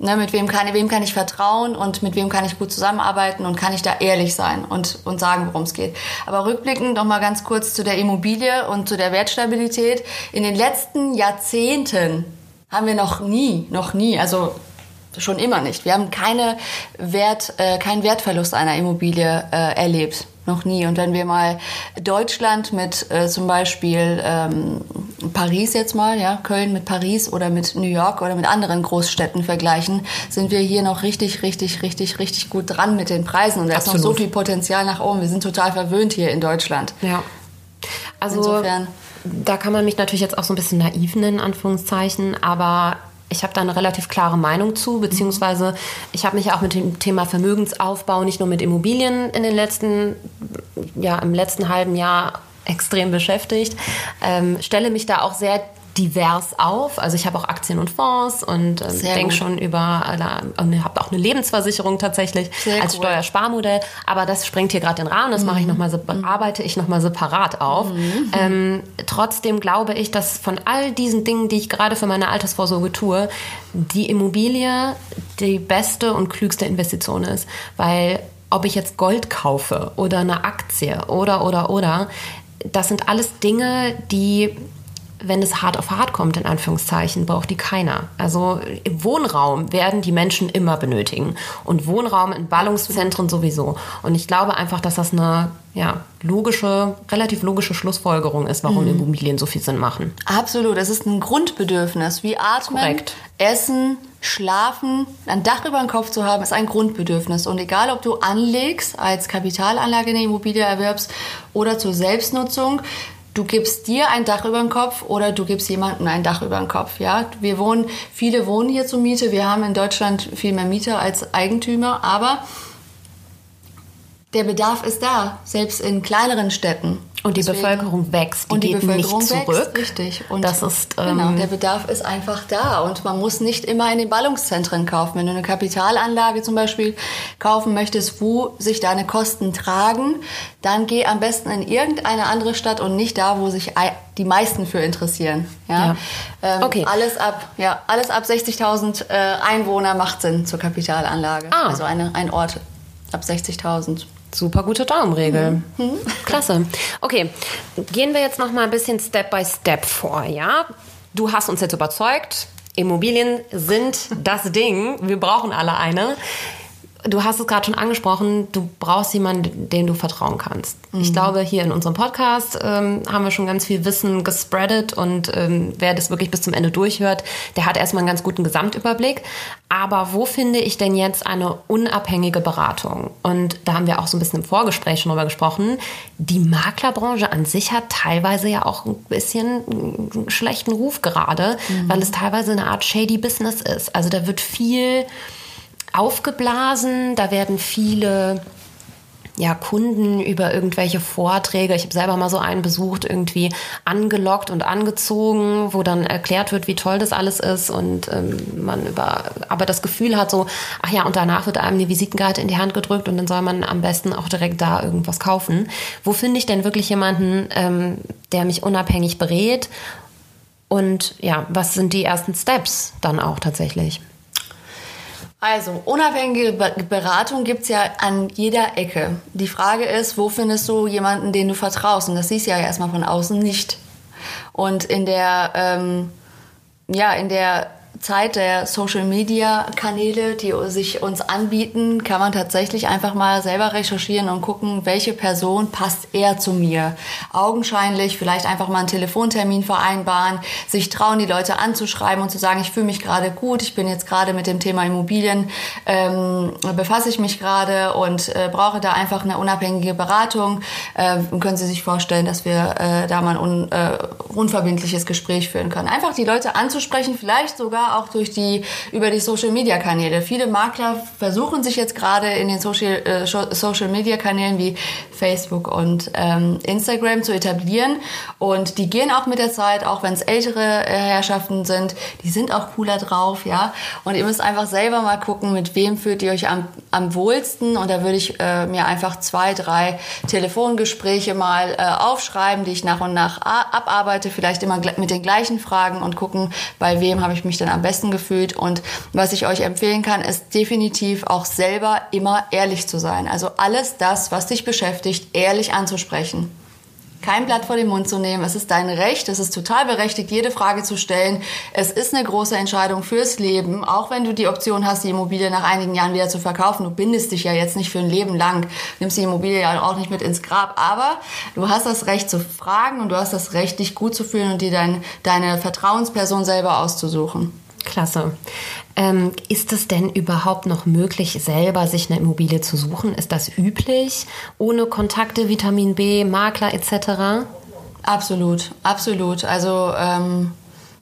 Speaker 3: ne, mit wem kann, wem kann ich vertrauen und mit wem kann ich gut zusammenarbeiten und kann ich da ehrlich sein und, und sagen, worum es geht. Aber rückblickend noch mal ganz kurz zu der Immobilie und zu der Wertstabilität. In den letzten Jahrzehnten haben wir noch nie, noch nie, also schon immer nicht. Wir haben keine Wert, äh, keinen Wertverlust einer Immobilie äh, erlebt. Noch nie. Und wenn wir mal Deutschland mit äh, zum Beispiel ähm, Paris jetzt mal, ja, Köln mit Paris oder mit New York oder mit anderen Großstädten vergleichen, sind wir hier noch richtig, richtig, richtig, richtig gut dran mit den Preisen. Und da ist noch so
Speaker 2: Absolut.
Speaker 3: viel Potenzial nach oben. Wir sind total verwöhnt hier in Deutschland.
Speaker 2: Ja. Also
Speaker 3: Insofern.
Speaker 2: da kann man mich natürlich jetzt auch so ein bisschen naiv nennen, in Anführungszeichen, aber ich habe da eine relativ klare Meinung zu, beziehungsweise ich habe mich auch mit dem Thema Vermögensaufbau nicht nur mit Immobilien in den letzten, ja, im letzten halben Jahr extrem beschäftigt, ähm, stelle mich da auch sehr divers auf. Also ich habe auch Aktien und Fonds und ähm, denke schon über, äh, und habe auch eine Lebensversicherung tatsächlich
Speaker 3: Sehr
Speaker 2: als
Speaker 3: cool.
Speaker 2: Steuersparmodell. Aber das sprengt hier gerade den Rahmen. Das mache ich noch mal, sep- arbeite ich nochmal separat auf. Ähm, trotzdem glaube ich, dass von all diesen Dingen, die ich gerade für meine Altersvorsorge tue, die Immobilie die beste und klügste Investition ist. Weil ob ich jetzt Gold kaufe oder eine Aktie oder, oder, oder, das sind alles Dinge, die wenn es hart auf hart kommt, in Anführungszeichen, braucht die keiner. Also Wohnraum werden die Menschen immer benötigen. Und Wohnraum in Ballungszentren sowieso. Und ich glaube einfach, dass das eine ja, logische, relativ logische Schlussfolgerung ist, warum Immobilien so viel Sinn machen.
Speaker 3: Absolut, es ist ein Grundbedürfnis. Wie atmen,
Speaker 2: Korrekt.
Speaker 3: essen, schlafen, ein Dach über dem Kopf zu haben, ist ein Grundbedürfnis. Und egal, ob du anlegst, als Kapitalanlage eine Immobilie erwerbst oder zur Selbstnutzung, du gibst dir ein Dach über den Kopf oder du gibst jemandem ein Dach über den Kopf. Ja, wir wohnen, viele wohnen hier zur Miete. Wir haben in Deutschland viel mehr Mieter als Eigentümer, aber der Bedarf ist da, selbst in kleineren Städten.
Speaker 2: Und die
Speaker 3: Deswegen-
Speaker 2: Bevölkerung wächst, die
Speaker 3: und die
Speaker 2: geht
Speaker 3: Bevölkerung
Speaker 2: nicht
Speaker 3: wächst,
Speaker 2: zurück.
Speaker 3: richtig. Und
Speaker 2: das ist
Speaker 3: genau,
Speaker 2: ähm,
Speaker 3: der Bedarf ist einfach da und man muss nicht immer in den Ballungszentren kaufen. Wenn du eine Kapitalanlage zum Beispiel kaufen möchtest, wo sich deine Kosten tragen, dann geh am besten in irgendeine andere Stadt und nicht da, wo sich die meisten für interessieren. Ja?
Speaker 2: Ja.
Speaker 3: Ähm,
Speaker 2: Okay.
Speaker 3: Alles ab, ja, alles ab 60.000 äh, Einwohner macht Sinn zur Kapitalanlage.
Speaker 2: Ah.
Speaker 3: Also eine, ein Ort ab 60.000.
Speaker 2: Super gute Daumenregel.
Speaker 3: Mhm.
Speaker 2: Klasse. Okay, gehen wir jetzt noch mal ein bisschen Step by Step vor, ja? Du hast uns jetzt überzeugt, Immobilien sind das Ding. Wir brauchen alle eine. Du hast es gerade schon angesprochen, du brauchst jemanden, dem du vertrauen kannst.
Speaker 3: Mhm.
Speaker 2: Ich glaube, hier in unserem Podcast ähm, haben wir schon ganz viel Wissen gespreadet und ähm, wer das wirklich bis zum Ende durchhört, der hat erstmal einen ganz guten Gesamtüberblick. Aber wo finde ich denn jetzt eine unabhängige Beratung? Und da haben wir auch so ein bisschen im Vorgespräch schon drüber gesprochen. Die Maklerbranche an sich hat teilweise ja auch ein bisschen einen schlechten Ruf gerade, weil es teilweise eine Art shady Business ist. Also da wird viel aufgeblasen, da werden viele ja, Kunden über irgendwelche Vorträge, ich habe selber mal so einen besucht, irgendwie angelockt und angezogen, wo dann erklärt wird, wie toll das alles ist und ähm, man über, aber das Gefühl hat so, ach ja, und danach wird einem eine Visitenkarte in die Hand gedrückt und dann soll man am besten auch direkt da irgendwas kaufen. Wo finde ich denn wirklich jemanden, ähm, der mich unabhängig berät? Und ja, was sind die ersten Steps dann auch tatsächlich?
Speaker 3: Also, unabhängige Be- Beratung gibt's ja an jeder Ecke. Die Frage ist, wo findest du jemanden, den du vertraust? Und das siehst du ja erstmal von außen nicht. Und in der, ähm, ja, in der Zeit der Social Media Kanäle, die sich uns anbieten, kann man tatsächlich einfach mal selber recherchieren und gucken, welche Person passt eher zu mir. Augenscheinlich vielleicht einfach mal einen Telefontermin vereinbaren, sich trauen, die Leute anzuschreiben und zu sagen, ich fühle mich gerade gut, ich bin jetzt gerade mit dem Thema Immobilien, ähm, befasse ich mich gerade und äh, brauche da einfach eine unabhängige Beratung. Äh, können Sie sich vorstellen, dass wir äh, da mal ein un, äh, unverbindliches Gespräch führen können. Einfach die Leute anzusprechen, vielleicht sogar auch durch die, über die Social Media Kanäle. Viele Makler versuchen sich jetzt gerade in den Social, äh, Social Media Kanälen wie Facebook und ähm, Instagram zu etablieren. Und die gehen auch mit der Zeit, auch wenn es ältere äh, Herrschaften sind, die sind auch cooler drauf, ja. Und ihr müsst einfach selber mal gucken, mit wem fühlt ihr euch am, am wohlsten. Und da würde ich äh, mir einfach zwei, drei Telefongespräche mal äh, aufschreiben, die ich nach und nach abarbeite, vielleicht immer mit den gleichen Fragen und gucken, bei wem habe ich mich dann am besten gefühlt. Und was ich euch empfehlen kann, ist definitiv auch selber immer ehrlich zu sein. Also alles das, was dich beschäftigt, ehrlich anzusprechen kein Blatt vor den Mund zu nehmen. Es ist dein Recht, es ist total berechtigt, jede Frage zu stellen. Es ist eine große Entscheidung fürs Leben, auch wenn du die Option hast, die Immobilie nach einigen Jahren wieder zu verkaufen. Du bindest dich ja jetzt nicht für ein Leben lang, nimmst die Immobilie ja auch nicht mit ins Grab, aber du hast das Recht zu fragen und du hast das Recht, dich gut zu fühlen und dir dein, deine Vertrauensperson selber auszusuchen.
Speaker 2: Klasse. Ähm, ist es denn überhaupt noch möglich, selber sich eine Immobilie zu suchen? Ist das üblich, ohne Kontakte, Vitamin B, Makler etc.?
Speaker 3: Absolut, absolut. Also ähm,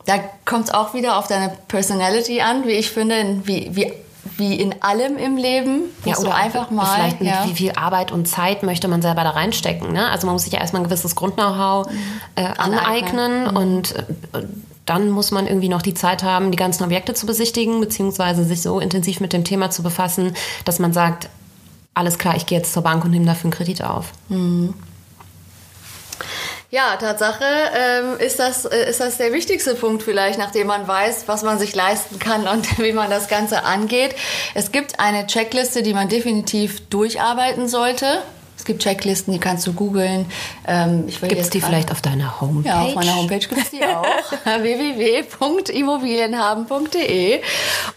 Speaker 3: da kommt es auch wieder auf deine Personality an, wie ich finde, wie, wie wie in allem im Leben.
Speaker 2: Ja, oder einfach mal. Vielleicht ja. wie viel Arbeit und Zeit möchte man selber da reinstecken. Ne? Also man muss sich ja erstmal ein gewisses Grund-Know-how äh, aneignen, mhm. und äh, dann muss man irgendwie noch die Zeit haben, die ganzen Objekte zu besichtigen, beziehungsweise sich so intensiv mit dem Thema zu befassen, dass man sagt, alles klar, ich gehe jetzt zur Bank und nehme dafür einen Kredit auf. Mhm.
Speaker 3: Ja, Tatsache ähm, ist, das, äh, ist das der wichtigste Punkt vielleicht, nachdem man weiß, was man sich leisten kann und <laughs> wie man das Ganze angeht. Es gibt eine Checkliste, die man definitiv durcharbeiten sollte. Gibt Checklisten, die kannst du googeln.
Speaker 2: Ähm, gibt es die vielleicht auf deiner Homepage?
Speaker 3: Ja, auf meiner Homepage gibt es die auch. <laughs> www.immobilienhaben.de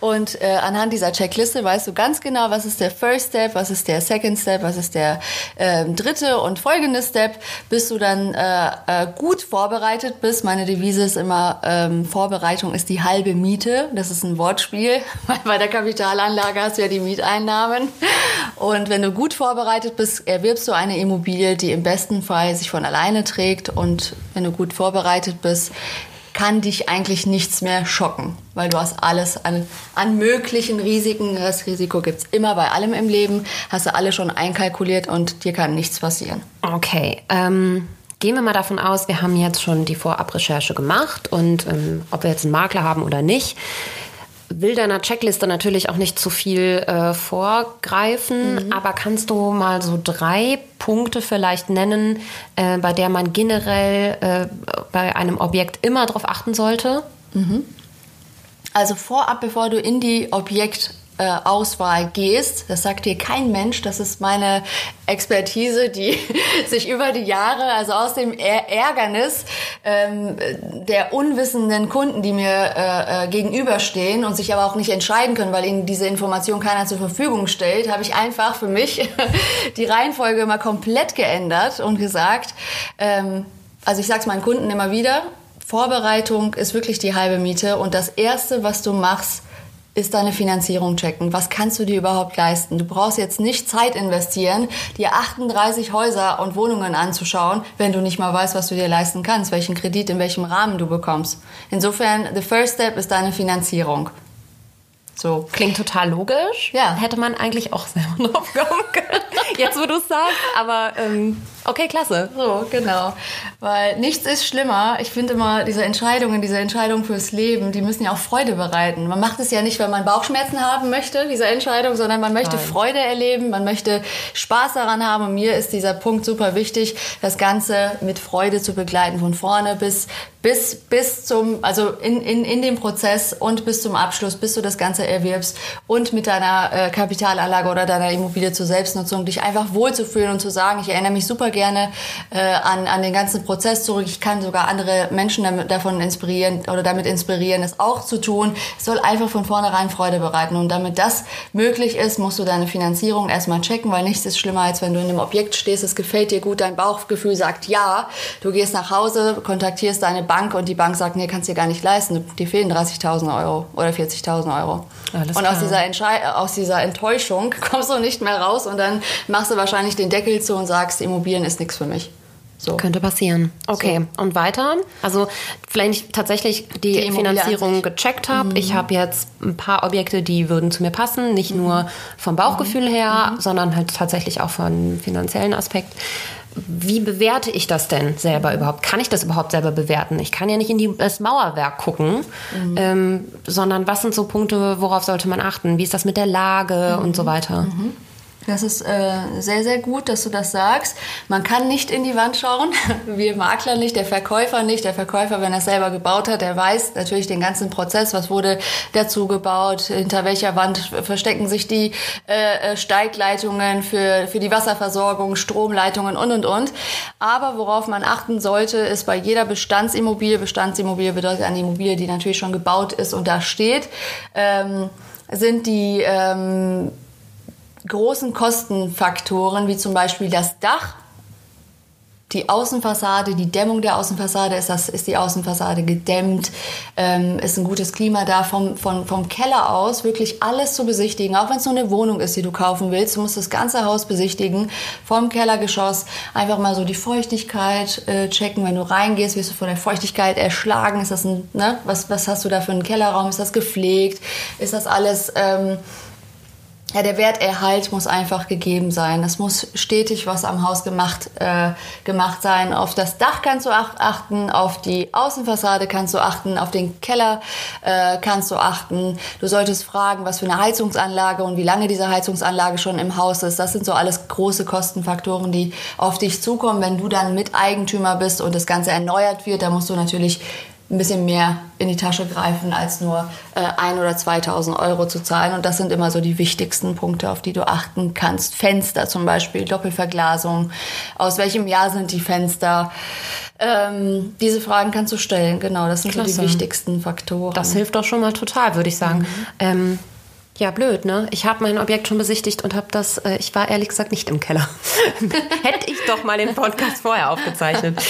Speaker 3: Und äh, anhand dieser Checkliste weißt du ganz genau, was ist der First Step, was ist der Second Step, was ist der äh, dritte und folgende Step, bis du dann äh, äh, gut vorbereitet bist. Meine Devise ist immer, ähm, Vorbereitung ist die halbe Miete. Das ist ein Wortspiel, <laughs> weil bei der Kapitalanlage hast du ja die Mieteinnahmen. Und wenn du gut vorbereitet bist, erwirbst erwirbst du eine Immobilie, die im besten Fall sich von alleine trägt und wenn du gut vorbereitet bist, kann dich eigentlich nichts mehr schocken, weil du hast alles an, an möglichen Risiken. Das Risiko gibt es immer bei allem im Leben, hast du alle schon einkalkuliert und dir kann nichts passieren.
Speaker 2: Okay, ähm, gehen wir mal davon aus, wir haben jetzt schon die Vorabrecherche gemacht und ähm, ob wir jetzt einen Makler haben oder nicht will deiner Checkliste natürlich auch nicht zu viel äh, vorgreifen, mhm. aber kannst du mal so drei Punkte vielleicht nennen, äh, bei der man generell äh, bei einem Objekt immer darauf achten sollte? Mhm.
Speaker 3: Also vorab, bevor du in die Objekt Auswahl gehst. Das sagt dir kein Mensch. Das ist meine Expertise, die <laughs> sich über die Jahre, also aus dem Ärgernis ähm, der unwissenden Kunden, die mir äh, äh, gegenüberstehen und sich aber auch nicht entscheiden können, weil ihnen diese Information keiner zur Verfügung stellt, habe ich einfach für mich <laughs> die Reihenfolge mal komplett geändert und gesagt, ähm, also ich sage es meinen Kunden immer wieder, Vorbereitung ist wirklich die halbe Miete und das Erste, was du machst, ist deine Finanzierung checken. Was kannst du dir überhaupt leisten? Du brauchst jetzt nicht Zeit investieren, dir 38 Häuser und Wohnungen anzuschauen, wenn du nicht mal weißt, was du dir leisten kannst, welchen Kredit in welchem Rahmen du bekommst. Insofern, the first step ist deine Finanzierung.
Speaker 2: So. Klingt total logisch. Ja. Hätte man eigentlich auch selber <laughs> drauf kommen können. Jetzt, wo du es sagst. Aber ähm, okay, klasse.
Speaker 3: So, genau. Weil nichts ist schlimmer. Ich finde immer, diese Entscheidungen, diese Entscheidungen fürs Leben, die müssen ja auch Freude bereiten. Man macht es ja nicht, weil man Bauchschmerzen haben möchte, diese Entscheidung, sondern man möchte Nein. Freude erleben, man möchte Spaß daran haben. Und mir ist dieser Punkt super wichtig, das Ganze mit Freude zu begleiten, von vorne bis, bis, bis zum, also in, in, in dem Prozess und bis zum Abschluss, bis du das Ganze erwirbst und mit deiner äh, Kapitalanlage oder deiner Immobilie zur Selbstnutzung dich einfach wohlzufühlen und zu sagen, ich erinnere mich super gerne äh, an, an den ganzen Prozess zurück. Ich kann sogar andere Menschen damit, davon inspirieren oder damit inspirieren, es auch zu tun. Es soll einfach von vornherein Freude bereiten. Und damit das möglich ist, musst du deine Finanzierung erstmal checken, weil nichts ist schlimmer, als wenn du in einem Objekt stehst, es gefällt dir gut, dein Bauchgefühl sagt ja, du gehst nach Hause, kontaktierst deine Bank und die Bank sagt, nee, kannst dir gar nicht leisten, dir fehlen 30.000 Euro oder 40.000 Euro. Alles und aus dieser, aus dieser Enttäuschung <laughs> kommst du nicht mehr raus und dann machst du wahrscheinlich den Deckel zu und sagst, Immobilien ist nichts für mich. So.
Speaker 2: Könnte passieren. Okay, so. und weiter? Also, ich tatsächlich die, die Finanzierung gecheckt habe, mhm. ich habe jetzt ein paar Objekte, die würden zu mir passen, nicht mhm. nur vom Bauchgefühl her, mhm. sondern halt tatsächlich auch vom finanziellen Aspekt. Wie bewerte ich das denn selber überhaupt? Kann ich das überhaupt selber bewerten? Ich kann ja nicht in die, das Mauerwerk gucken, mhm. ähm, sondern was sind so Punkte, worauf sollte man achten? Wie ist das mit der Lage und so weiter?
Speaker 3: Mhm. Das ist äh, sehr, sehr gut, dass du das sagst. Man kann nicht in die Wand schauen. <laughs> Wir Makler nicht, der Verkäufer nicht. Der Verkäufer, wenn er es selber gebaut hat, der weiß natürlich den ganzen Prozess. Was wurde dazu gebaut? Hinter welcher Wand verstecken sich die äh, äh, Steigleitungen für, für die Wasserversorgung, Stromleitungen und, und, und. Aber worauf man achten sollte, ist bei jeder Bestandsimmobilie, Bestandsimmobilie bedeutet eine Immobilie, die natürlich schon gebaut ist und da steht, ähm, sind die ähm, großen Kostenfaktoren, wie zum Beispiel das Dach, die Außenfassade, die Dämmung der Außenfassade, ist, das, ist die Außenfassade gedämmt, ähm, ist ein gutes Klima da, vom, vom, vom Keller aus wirklich alles zu besichtigen, auch wenn es nur eine Wohnung ist, die du kaufen willst, du musst das ganze Haus besichtigen, vom Kellergeschoss einfach mal so die Feuchtigkeit äh, checken, wenn du reingehst, wirst du von der Feuchtigkeit erschlagen, ist das ein, ne, was, was hast du da für einen Kellerraum, ist das gepflegt, ist das alles... Ähm, ja, der Werterhalt muss einfach gegeben sein. Es muss stetig was am Haus gemacht, äh, gemacht sein. Auf das Dach kannst du achten, auf die Außenfassade kannst du achten, auf den Keller äh, kannst du achten. Du solltest fragen, was für eine Heizungsanlage und wie lange diese Heizungsanlage schon im Haus ist. Das sind so alles große Kostenfaktoren, die auf dich zukommen. Wenn du dann Miteigentümer bist und das Ganze erneuert wird, da musst du natürlich ein bisschen mehr in die Tasche greifen, als nur äh, ein oder 2.000 Euro zu zahlen. Und das sind immer so die wichtigsten Punkte, auf die du achten kannst. Fenster zum Beispiel, Doppelverglasung. Aus welchem Jahr sind die Fenster? Ähm, diese Fragen kannst du stellen. Genau, das sind Klasse. so die wichtigsten Faktoren.
Speaker 2: Das hilft doch schon mal total, würde ich sagen. Mhm. Ähm ja, blöd, ne? Ich habe mein Objekt schon besichtigt und habe das, äh, ich war ehrlich gesagt nicht im Keller. <laughs> Hätte ich doch mal den Podcast vorher aufgezeichnet.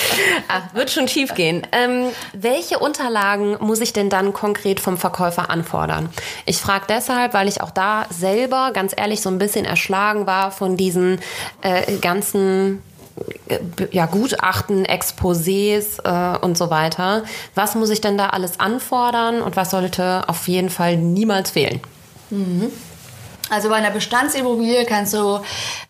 Speaker 2: Ach, wird schon schief gehen. Ähm, welche Unterlagen muss ich denn dann konkret vom Verkäufer anfordern? Ich frage deshalb, weil ich auch da selber, ganz ehrlich, so ein bisschen erschlagen war von diesen äh, ganzen äh, ja, Gutachten, Exposés äh, und so weiter. Was muss ich denn da alles anfordern und was sollte auf jeden Fall niemals fehlen?
Speaker 3: Mhm. Also bei einer Bestandsimmobilie kannst du,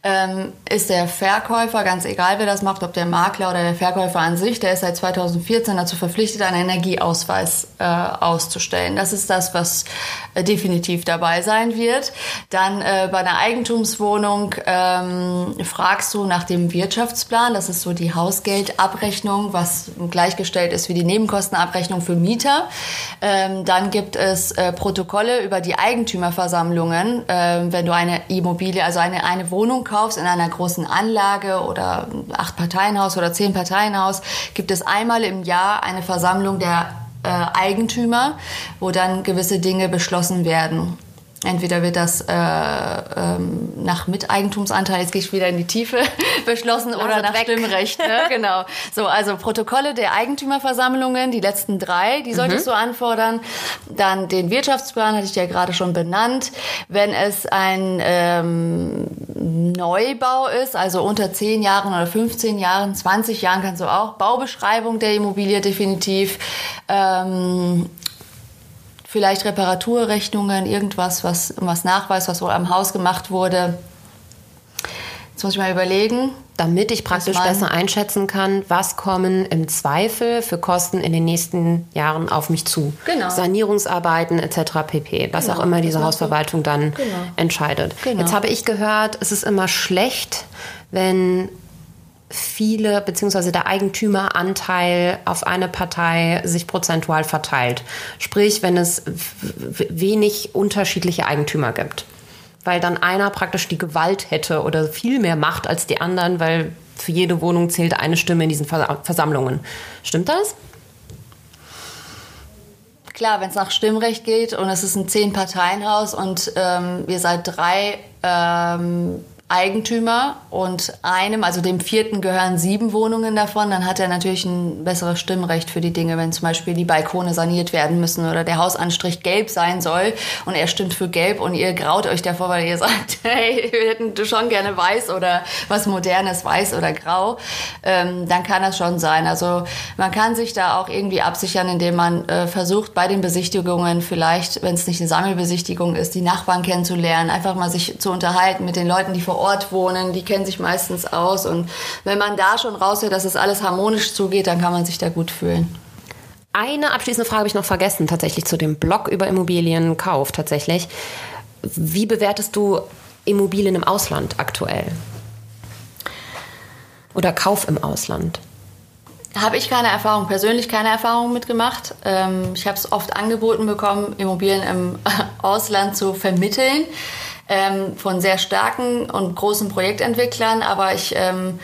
Speaker 3: ähm, ist der Verkäufer, ganz egal wer das macht, ob der Makler oder der Verkäufer an sich, der ist seit 2014 dazu verpflichtet, einen Energieausweis äh, auszustellen. Das ist das, was äh, definitiv dabei sein wird. Dann äh, bei einer Eigentumswohnung ähm, fragst du nach dem Wirtschaftsplan. Das ist so die Hausgeldabrechnung, was gleichgestellt ist wie die Nebenkostenabrechnung für Mieter. Ähm, dann gibt es äh, Protokolle über die Eigentümerversammlungen äh, wenn du eine Immobilie, also eine, eine Wohnung kaufst in einer großen Anlage oder acht Parteienhaus oder zehn Parteienhaus, gibt es einmal im Jahr eine Versammlung der äh, Eigentümer, wo dann gewisse Dinge beschlossen werden. Entweder wird das äh, ähm, nach Miteigentumsanteil, jetzt gehe ich wieder in die Tiefe, <laughs> beschlossen oder nach weg. Stimmrecht. Ne? <laughs> genau. So, also Protokolle der Eigentümerversammlungen, die letzten drei, die solltest mhm. du anfordern. Dann den Wirtschaftsplan hatte ich ja gerade schon benannt. Wenn es ein ähm, Neubau ist, also unter 10 Jahren oder 15 Jahren, 20 Jahren kannst du auch Baubeschreibung der Immobilie definitiv. Ähm, vielleicht Reparaturrechnungen, irgendwas, was, was nachweist, was wohl am Haus gemacht wurde. Jetzt muss ich mal überlegen.
Speaker 2: Damit ich praktisch besser einschätzen kann, was kommen im Zweifel für Kosten in den nächsten Jahren auf mich zu. Genau. Sanierungsarbeiten etc. pp. Was genau. auch immer diese Hausverwaltung dann genau. entscheidet. Genau. Jetzt habe ich gehört, es ist immer schlecht, wenn viele beziehungsweise der Eigentümeranteil auf eine Partei sich prozentual verteilt. Sprich, wenn es wenig unterschiedliche Eigentümer gibt. Weil dann einer praktisch die Gewalt hätte oder viel mehr Macht als die anderen, weil für jede Wohnung zählt eine Stimme in diesen Versammlungen. Stimmt das?
Speaker 3: Klar, wenn es nach Stimmrecht geht und es ist ein Zehn-Parteien-Haus und ähm, ihr seid drei ähm, Eigentümer und einem, also dem vierten gehören sieben Wohnungen davon, dann hat er natürlich ein besseres Stimmrecht für die Dinge, wenn zum Beispiel die Balkone saniert werden müssen oder der Hausanstrich gelb sein soll und er stimmt für gelb und ihr graut euch davor, weil ihr <laughs> sagt, hey, wir hätten schon gerne weiß oder was modernes, weiß oder grau, ähm, dann kann das schon sein. Also man kann sich da auch irgendwie absichern, indem man äh, versucht, bei den Besichtigungen vielleicht, wenn es nicht eine Sammelbesichtigung ist, die Nachbarn kennenzulernen, einfach mal sich zu unterhalten mit den Leuten, die vor Ort wohnen, die kennen sich meistens aus. Und wenn man da schon raushört, dass es alles harmonisch zugeht, dann kann man sich da gut fühlen.
Speaker 2: Eine abschließende Frage habe ich noch vergessen, tatsächlich zu dem Blog über Immobilienkauf tatsächlich. Wie bewertest du Immobilien im Ausland aktuell? Oder Kauf im Ausland?
Speaker 3: Habe ich keine Erfahrung, persönlich keine Erfahrung mitgemacht. Ähm, ich habe es oft angeboten bekommen, Immobilien im <laughs> Ausland zu vermitteln ähm, von sehr starken und großen Projektentwicklern, aber ich ähm,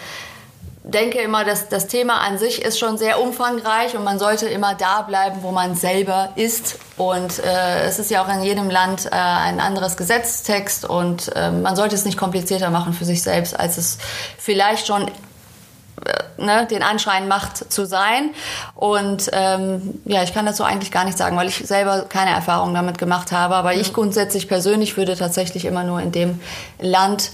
Speaker 3: denke immer, dass das Thema an sich ist schon sehr umfangreich und man sollte immer da bleiben, wo man selber ist. Und äh, es ist ja auch in jedem Land äh, ein anderes Gesetztext und äh, man sollte es nicht komplizierter machen für sich selbst, als es vielleicht schon ne, den Anschein macht zu sein. Und ähm, ja, ich kann dazu eigentlich gar nichts sagen, weil ich selber keine Erfahrung damit gemacht habe. Aber ich grundsätzlich persönlich würde tatsächlich immer nur in dem Land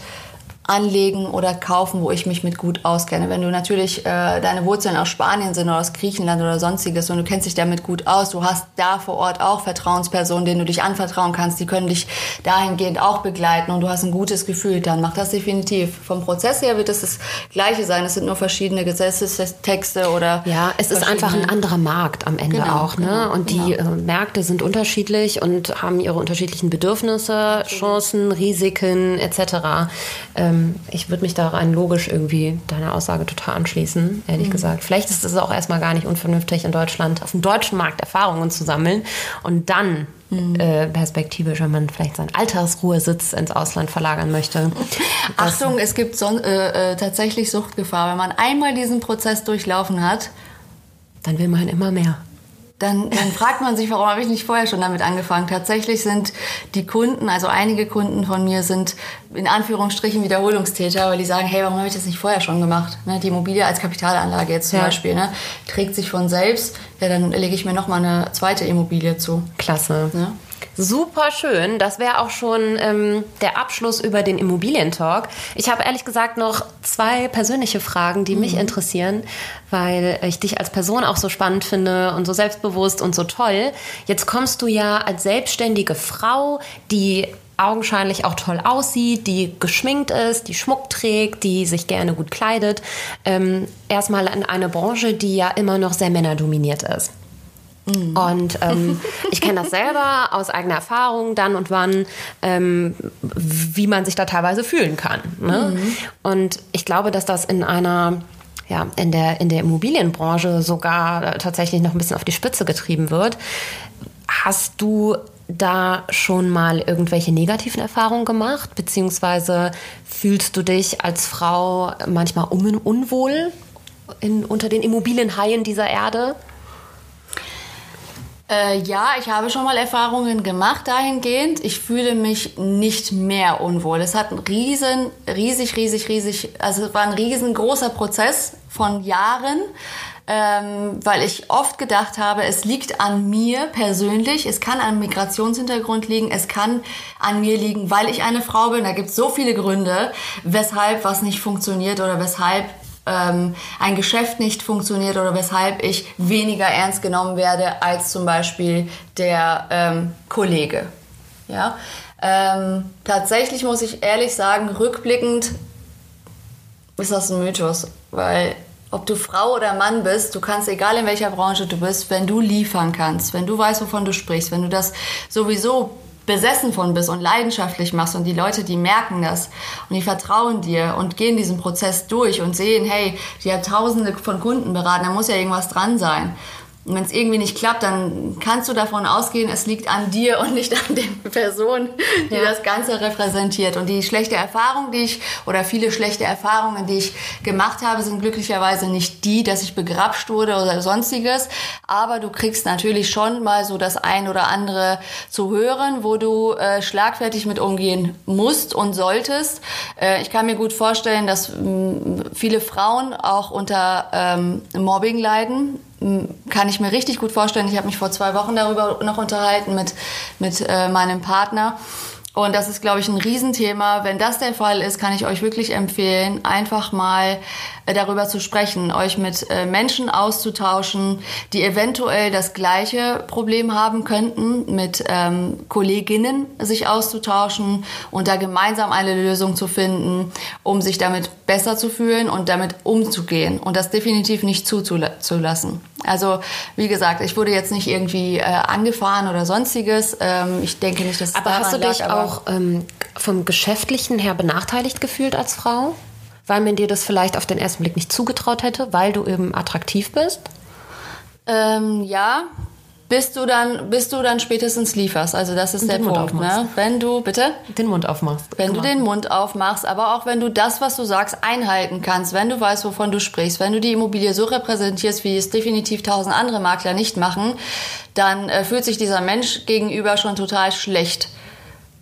Speaker 3: anlegen oder kaufen, wo ich mich mit gut auskenne. Wenn du natürlich äh, deine Wurzeln aus Spanien sind oder aus Griechenland oder sonstiges und du kennst dich damit gut aus, du hast da vor Ort auch Vertrauenspersonen, denen du dich anvertrauen kannst, die können dich dahingehend auch begleiten und du hast ein gutes Gefühl, dann mach das definitiv. Vom Prozess her wird es das Gleiche sein. Es sind nur verschiedene Gesetzestexte oder
Speaker 2: ja, es ist einfach ein anderer Markt am Ende genau, auch, ne? Genau, und die genau. äh, Märkte sind unterschiedlich und haben ihre unterschiedlichen Bedürfnisse, Chancen, Risiken etc. Ähm, ähm, ich würde mich da rein logisch irgendwie deiner Aussage total anschließen, ehrlich mhm. gesagt. Vielleicht ist es auch erstmal gar nicht unvernünftig, in Deutschland auf dem deutschen Markt Erfahrungen zu sammeln und dann mhm. äh, perspektivisch, wenn man vielleicht seinen Altersruhesitz ins Ausland verlagern möchte. <laughs>
Speaker 3: Achtung, es gibt so, äh, äh, tatsächlich Suchtgefahr. Wenn man einmal diesen Prozess durchlaufen hat,
Speaker 2: dann will man immer mehr
Speaker 3: dann, dann fragt man sich, warum habe ich nicht vorher schon damit angefangen? Tatsächlich sind die Kunden, also einige Kunden von mir sind in Anführungsstrichen Wiederholungstäter, weil die sagen, hey, warum habe ich das nicht vorher schon gemacht? Ne, die Immobilie als Kapitalanlage jetzt zum ja. Beispiel, ne, trägt sich von selbst, ja, dann lege ich mir noch mal eine zweite Immobilie zu.
Speaker 2: Klasse. Ne? Super schön. Das wäre auch schon ähm, der Abschluss über den Immobilientalk. Ich habe ehrlich gesagt noch zwei persönliche Fragen, die mhm. mich interessieren, weil ich dich als Person auch so spannend finde und so selbstbewusst und so toll. Jetzt kommst du ja als selbstständige Frau, die augenscheinlich auch toll aussieht, die geschminkt ist, die Schmuck trägt, die sich gerne gut kleidet, ähm, erstmal in eine Branche, die ja immer noch sehr männerdominiert ist. Mhm. Und ähm, <laughs> ich kenne das selber aus eigener Erfahrung, dann und wann, ähm, wie man sich da teilweise fühlen kann. Ne? Mhm. Und ich glaube, dass das in einer ja, in der, in der Immobilienbranche sogar tatsächlich noch ein bisschen auf die Spitze getrieben wird. Hast du da schon mal irgendwelche negativen Erfahrungen gemacht? Beziehungsweise fühlst du dich als Frau manchmal un unwohl in, unter den Immobilienhaien dieser Erde?
Speaker 3: Äh, ja, ich habe schon mal Erfahrungen gemacht dahingehend. Ich fühle mich nicht mehr unwohl. Es hat ein riesen, riesig, riesig, riesig, also es war ein riesengroßer Prozess von Jahren, ähm, weil ich oft gedacht habe, es liegt an mir persönlich, es kann an Migrationshintergrund liegen, es kann an mir liegen, weil ich eine Frau bin. Da gibt es so viele Gründe, weshalb was nicht funktioniert oder weshalb ähm, ein Geschäft nicht funktioniert oder weshalb ich weniger ernst genommen werde als zum Beispiel der ähm, Kollege. Ja? Ähm, tatsächlich muss ich ehrlich sagen, rückblickend ist das ein Mythos, weil ob du Frau oder Mann bist, du kannst, egal in welcher Branche du bist, wenn du liefern kannst, wenn du weißt, wovon du sprichst, wenn du das sowieso besessen von bist und leidenschaftlich machst und die Leute, die merken das und die vertrauen dir und gehen diesen Prozess durch und sehen, hey, die hat tausende von Kunden beraten, da muss ja irgendwas dran sein. Und wenn es irgendwie nicht klappt, dann kannst du davon ausgehen, es liegt an dir und nicht an den Personen, die ja. das Ganze repräsentiert. Und die schlechte Erfahrung, die ich, oder viele schlechte Erfahrungen, die ich gemacht habe, sind glücklicherweise nicht die, dass ich begrapscht wurde oder sonstiges. Aber du kriegst natürlich schon mal so das ein oder andere zu hören, wo du äh, schlagfertig mit umgehen musst und solltest. Äh, ich kann mir gut vorstellen, dass mh, viele Frauen auch unter ähm, Mobbing leiden kann ich mir richtig gut vorstellen. Ich habe mich vor zwei Wochen darüber noch unterhalten mit, mit äh, meinem Partner. Und das ist, glaube ich, ein Riesenthema. Wenn das der Fall ist, kann ich euch wirklich empfehlen, einfach mal darüber zu sprechen, euch mit äh, Menschen auszutauschen, die eventuell das gleiche Problem haben könnten, mit ähm, Kolleginnen sich auszutauschen und da gemeinsam eine Lösung zu finden, um sich damit besser zu fühlen und damit umzugehen und das definitiv nicht zuzulassen. Also wie gesagt, ich wurde jetzt nicht irgendwie äh, angefahren oder sonstiges. Ähm, ich denke nicht, dass es
Speaker 2: Aber hast du dich lag, auch ähm, vom Geschäftlichen her benachteiligt gefühlt als Frau? Weil man dir das vielleicht auf den ersten Blick nicht zugetraut hätte, weil du eben attraktiv bist?
Speaker 3: Ähm, ja, bis du dann, bis du dann spätestens lieferst. Also das ist Und der Punkt. Ne? Wenn du, bitte?
Speaker 2: Den Mund aufmachst.
Speaker 3: Wenn genau. du den Mund aufmachst, aber auch wenn du das, was du sagst, einhalten kannst, wenn du weißt, wovon du sprichst, wenn du die Immobilie so repräsentierst, wie es definitiv tausend andere Makler nicht machen, dann äh, fühlt sich dieser Mensch gegenüber schon total schlecht.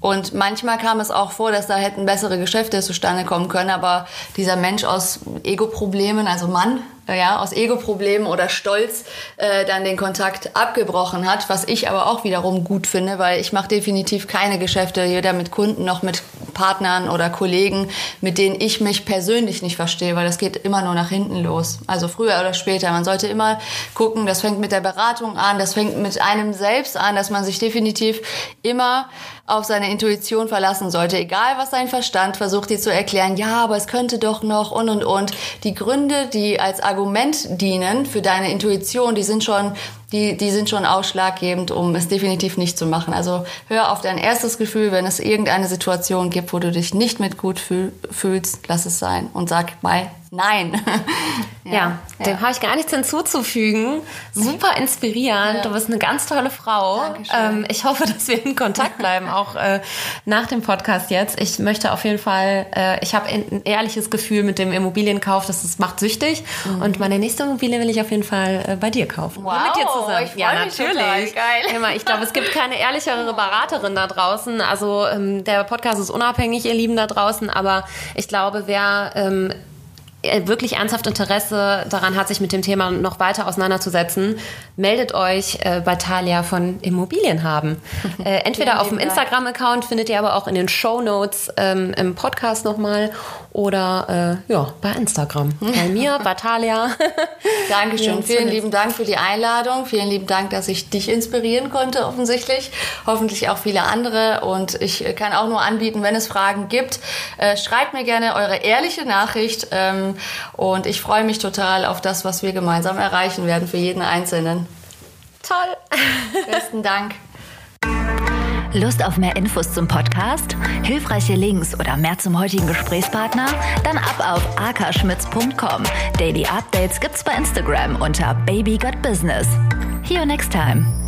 Speaker 3: Und manchmal kam es auch vor, dass da hätten bessere Geschäfte zustande kommen können, aber dieser Mensch aus Ego-Problemen, also Mann, ja, aus Ego-Problemen oder Stolz äh, dann den Kontakt abgebrochen hat, was ich aber auch wiederum gut finde, weil ich mache definitiv keine Geschäfte, weder mit Kunden noch mit Partnern oder Kollegen, mit denen ich mich persönlich nicht verstehe, weil das geht immer nur nach hinten los. Also früher oder später. Man sollte immer gucken, das fängt mit der Beratung an, das fängt mit einem selbst an, dass man sich definitiv immer auf seine Intuition verlassen sollte. Egal, was sein Verstand versucht, dir zu erklären, ja, aber es könnte doch noch und und und. Die Gründe, die als Argument dienen für deine Intuition, die sind schon, die, die sind schon ausschlaggebend, um es definitiv nicht zu machen. Also hör auf dein erstes Gefühl, wenn es irgendeine Situation gibt, wo du dich nicht mit gut fühl, fühlst, lass es sein und sag mal Nein. <laughs>
Speaker 2: ja, ja, dem ja. habe ich gar nichts hinzuzufügen. Super inspirierend. Ja. Du bist eine ganz tolle Frau. Ähm, ich hoffe, dass wir in Kontakt bleiben, <laughs> auch äh, nach dem Podcast jetzt. Ich möchte auf jeden Fall, äh, ich habe ein ehrliches Gefühl mit dem Immobilienkauf, das ist, macht süchtig. Mhm. Und meine nächste Immobilie will ich auf jeden Fall äh, bei dir kaufen.
Speaker 3: Wow, mit dir zusammen. Ich ja, natürlich. Geil.
Speaker 2: Immer, ich glaube, es gibt keine ehrlichere Beraterin da draußen. Also ähm, der Podcast ist unabhängig, ihr Lieben da draußen, aber ich glaube, wer ähm, äh, wirklich ernsthaft Interesse daran hat, sich mit dem Thema noch weiter auseinanderzusetzen, meldet euch äh, bei Talia von Immobilien haben. <laughs> Äh, entweder auf dem Instagram-Account findet ihr aber auch in den Show Notes ähm, im Podcast nochmal oder äh, ja, bei Instagram. <laughs> Bei mir, bei Talia. <laughs>
Speaker 3: Dankeschön. Vielen lieben Dank für die Einladung. Vielen lieben Dank, dass ich dich inspirieren konnte, offensichtlich. Hoffentlich auch viele andere. Und ich kann auch nur anbieten, wenn es Fragen gibt, äh, schreibt mir gerne eure ehrliche Nachricht. Ähm, und ich freue mich total auf das, was wir gemeinsam erreichen werden für jeden Einzelnen.
Speaker 2: Toll. <laughs>
Speaker 3: Besten Dank.
Speaker 1: Lust auf mehr Infos zum Podcast, hilfreiche Links oder mehr zum heutigen Gesprächspartner? Dann ab auf akaschmitz.com. Daily Updates gibt's bei Instagram unter Baby Got Business. See you next time.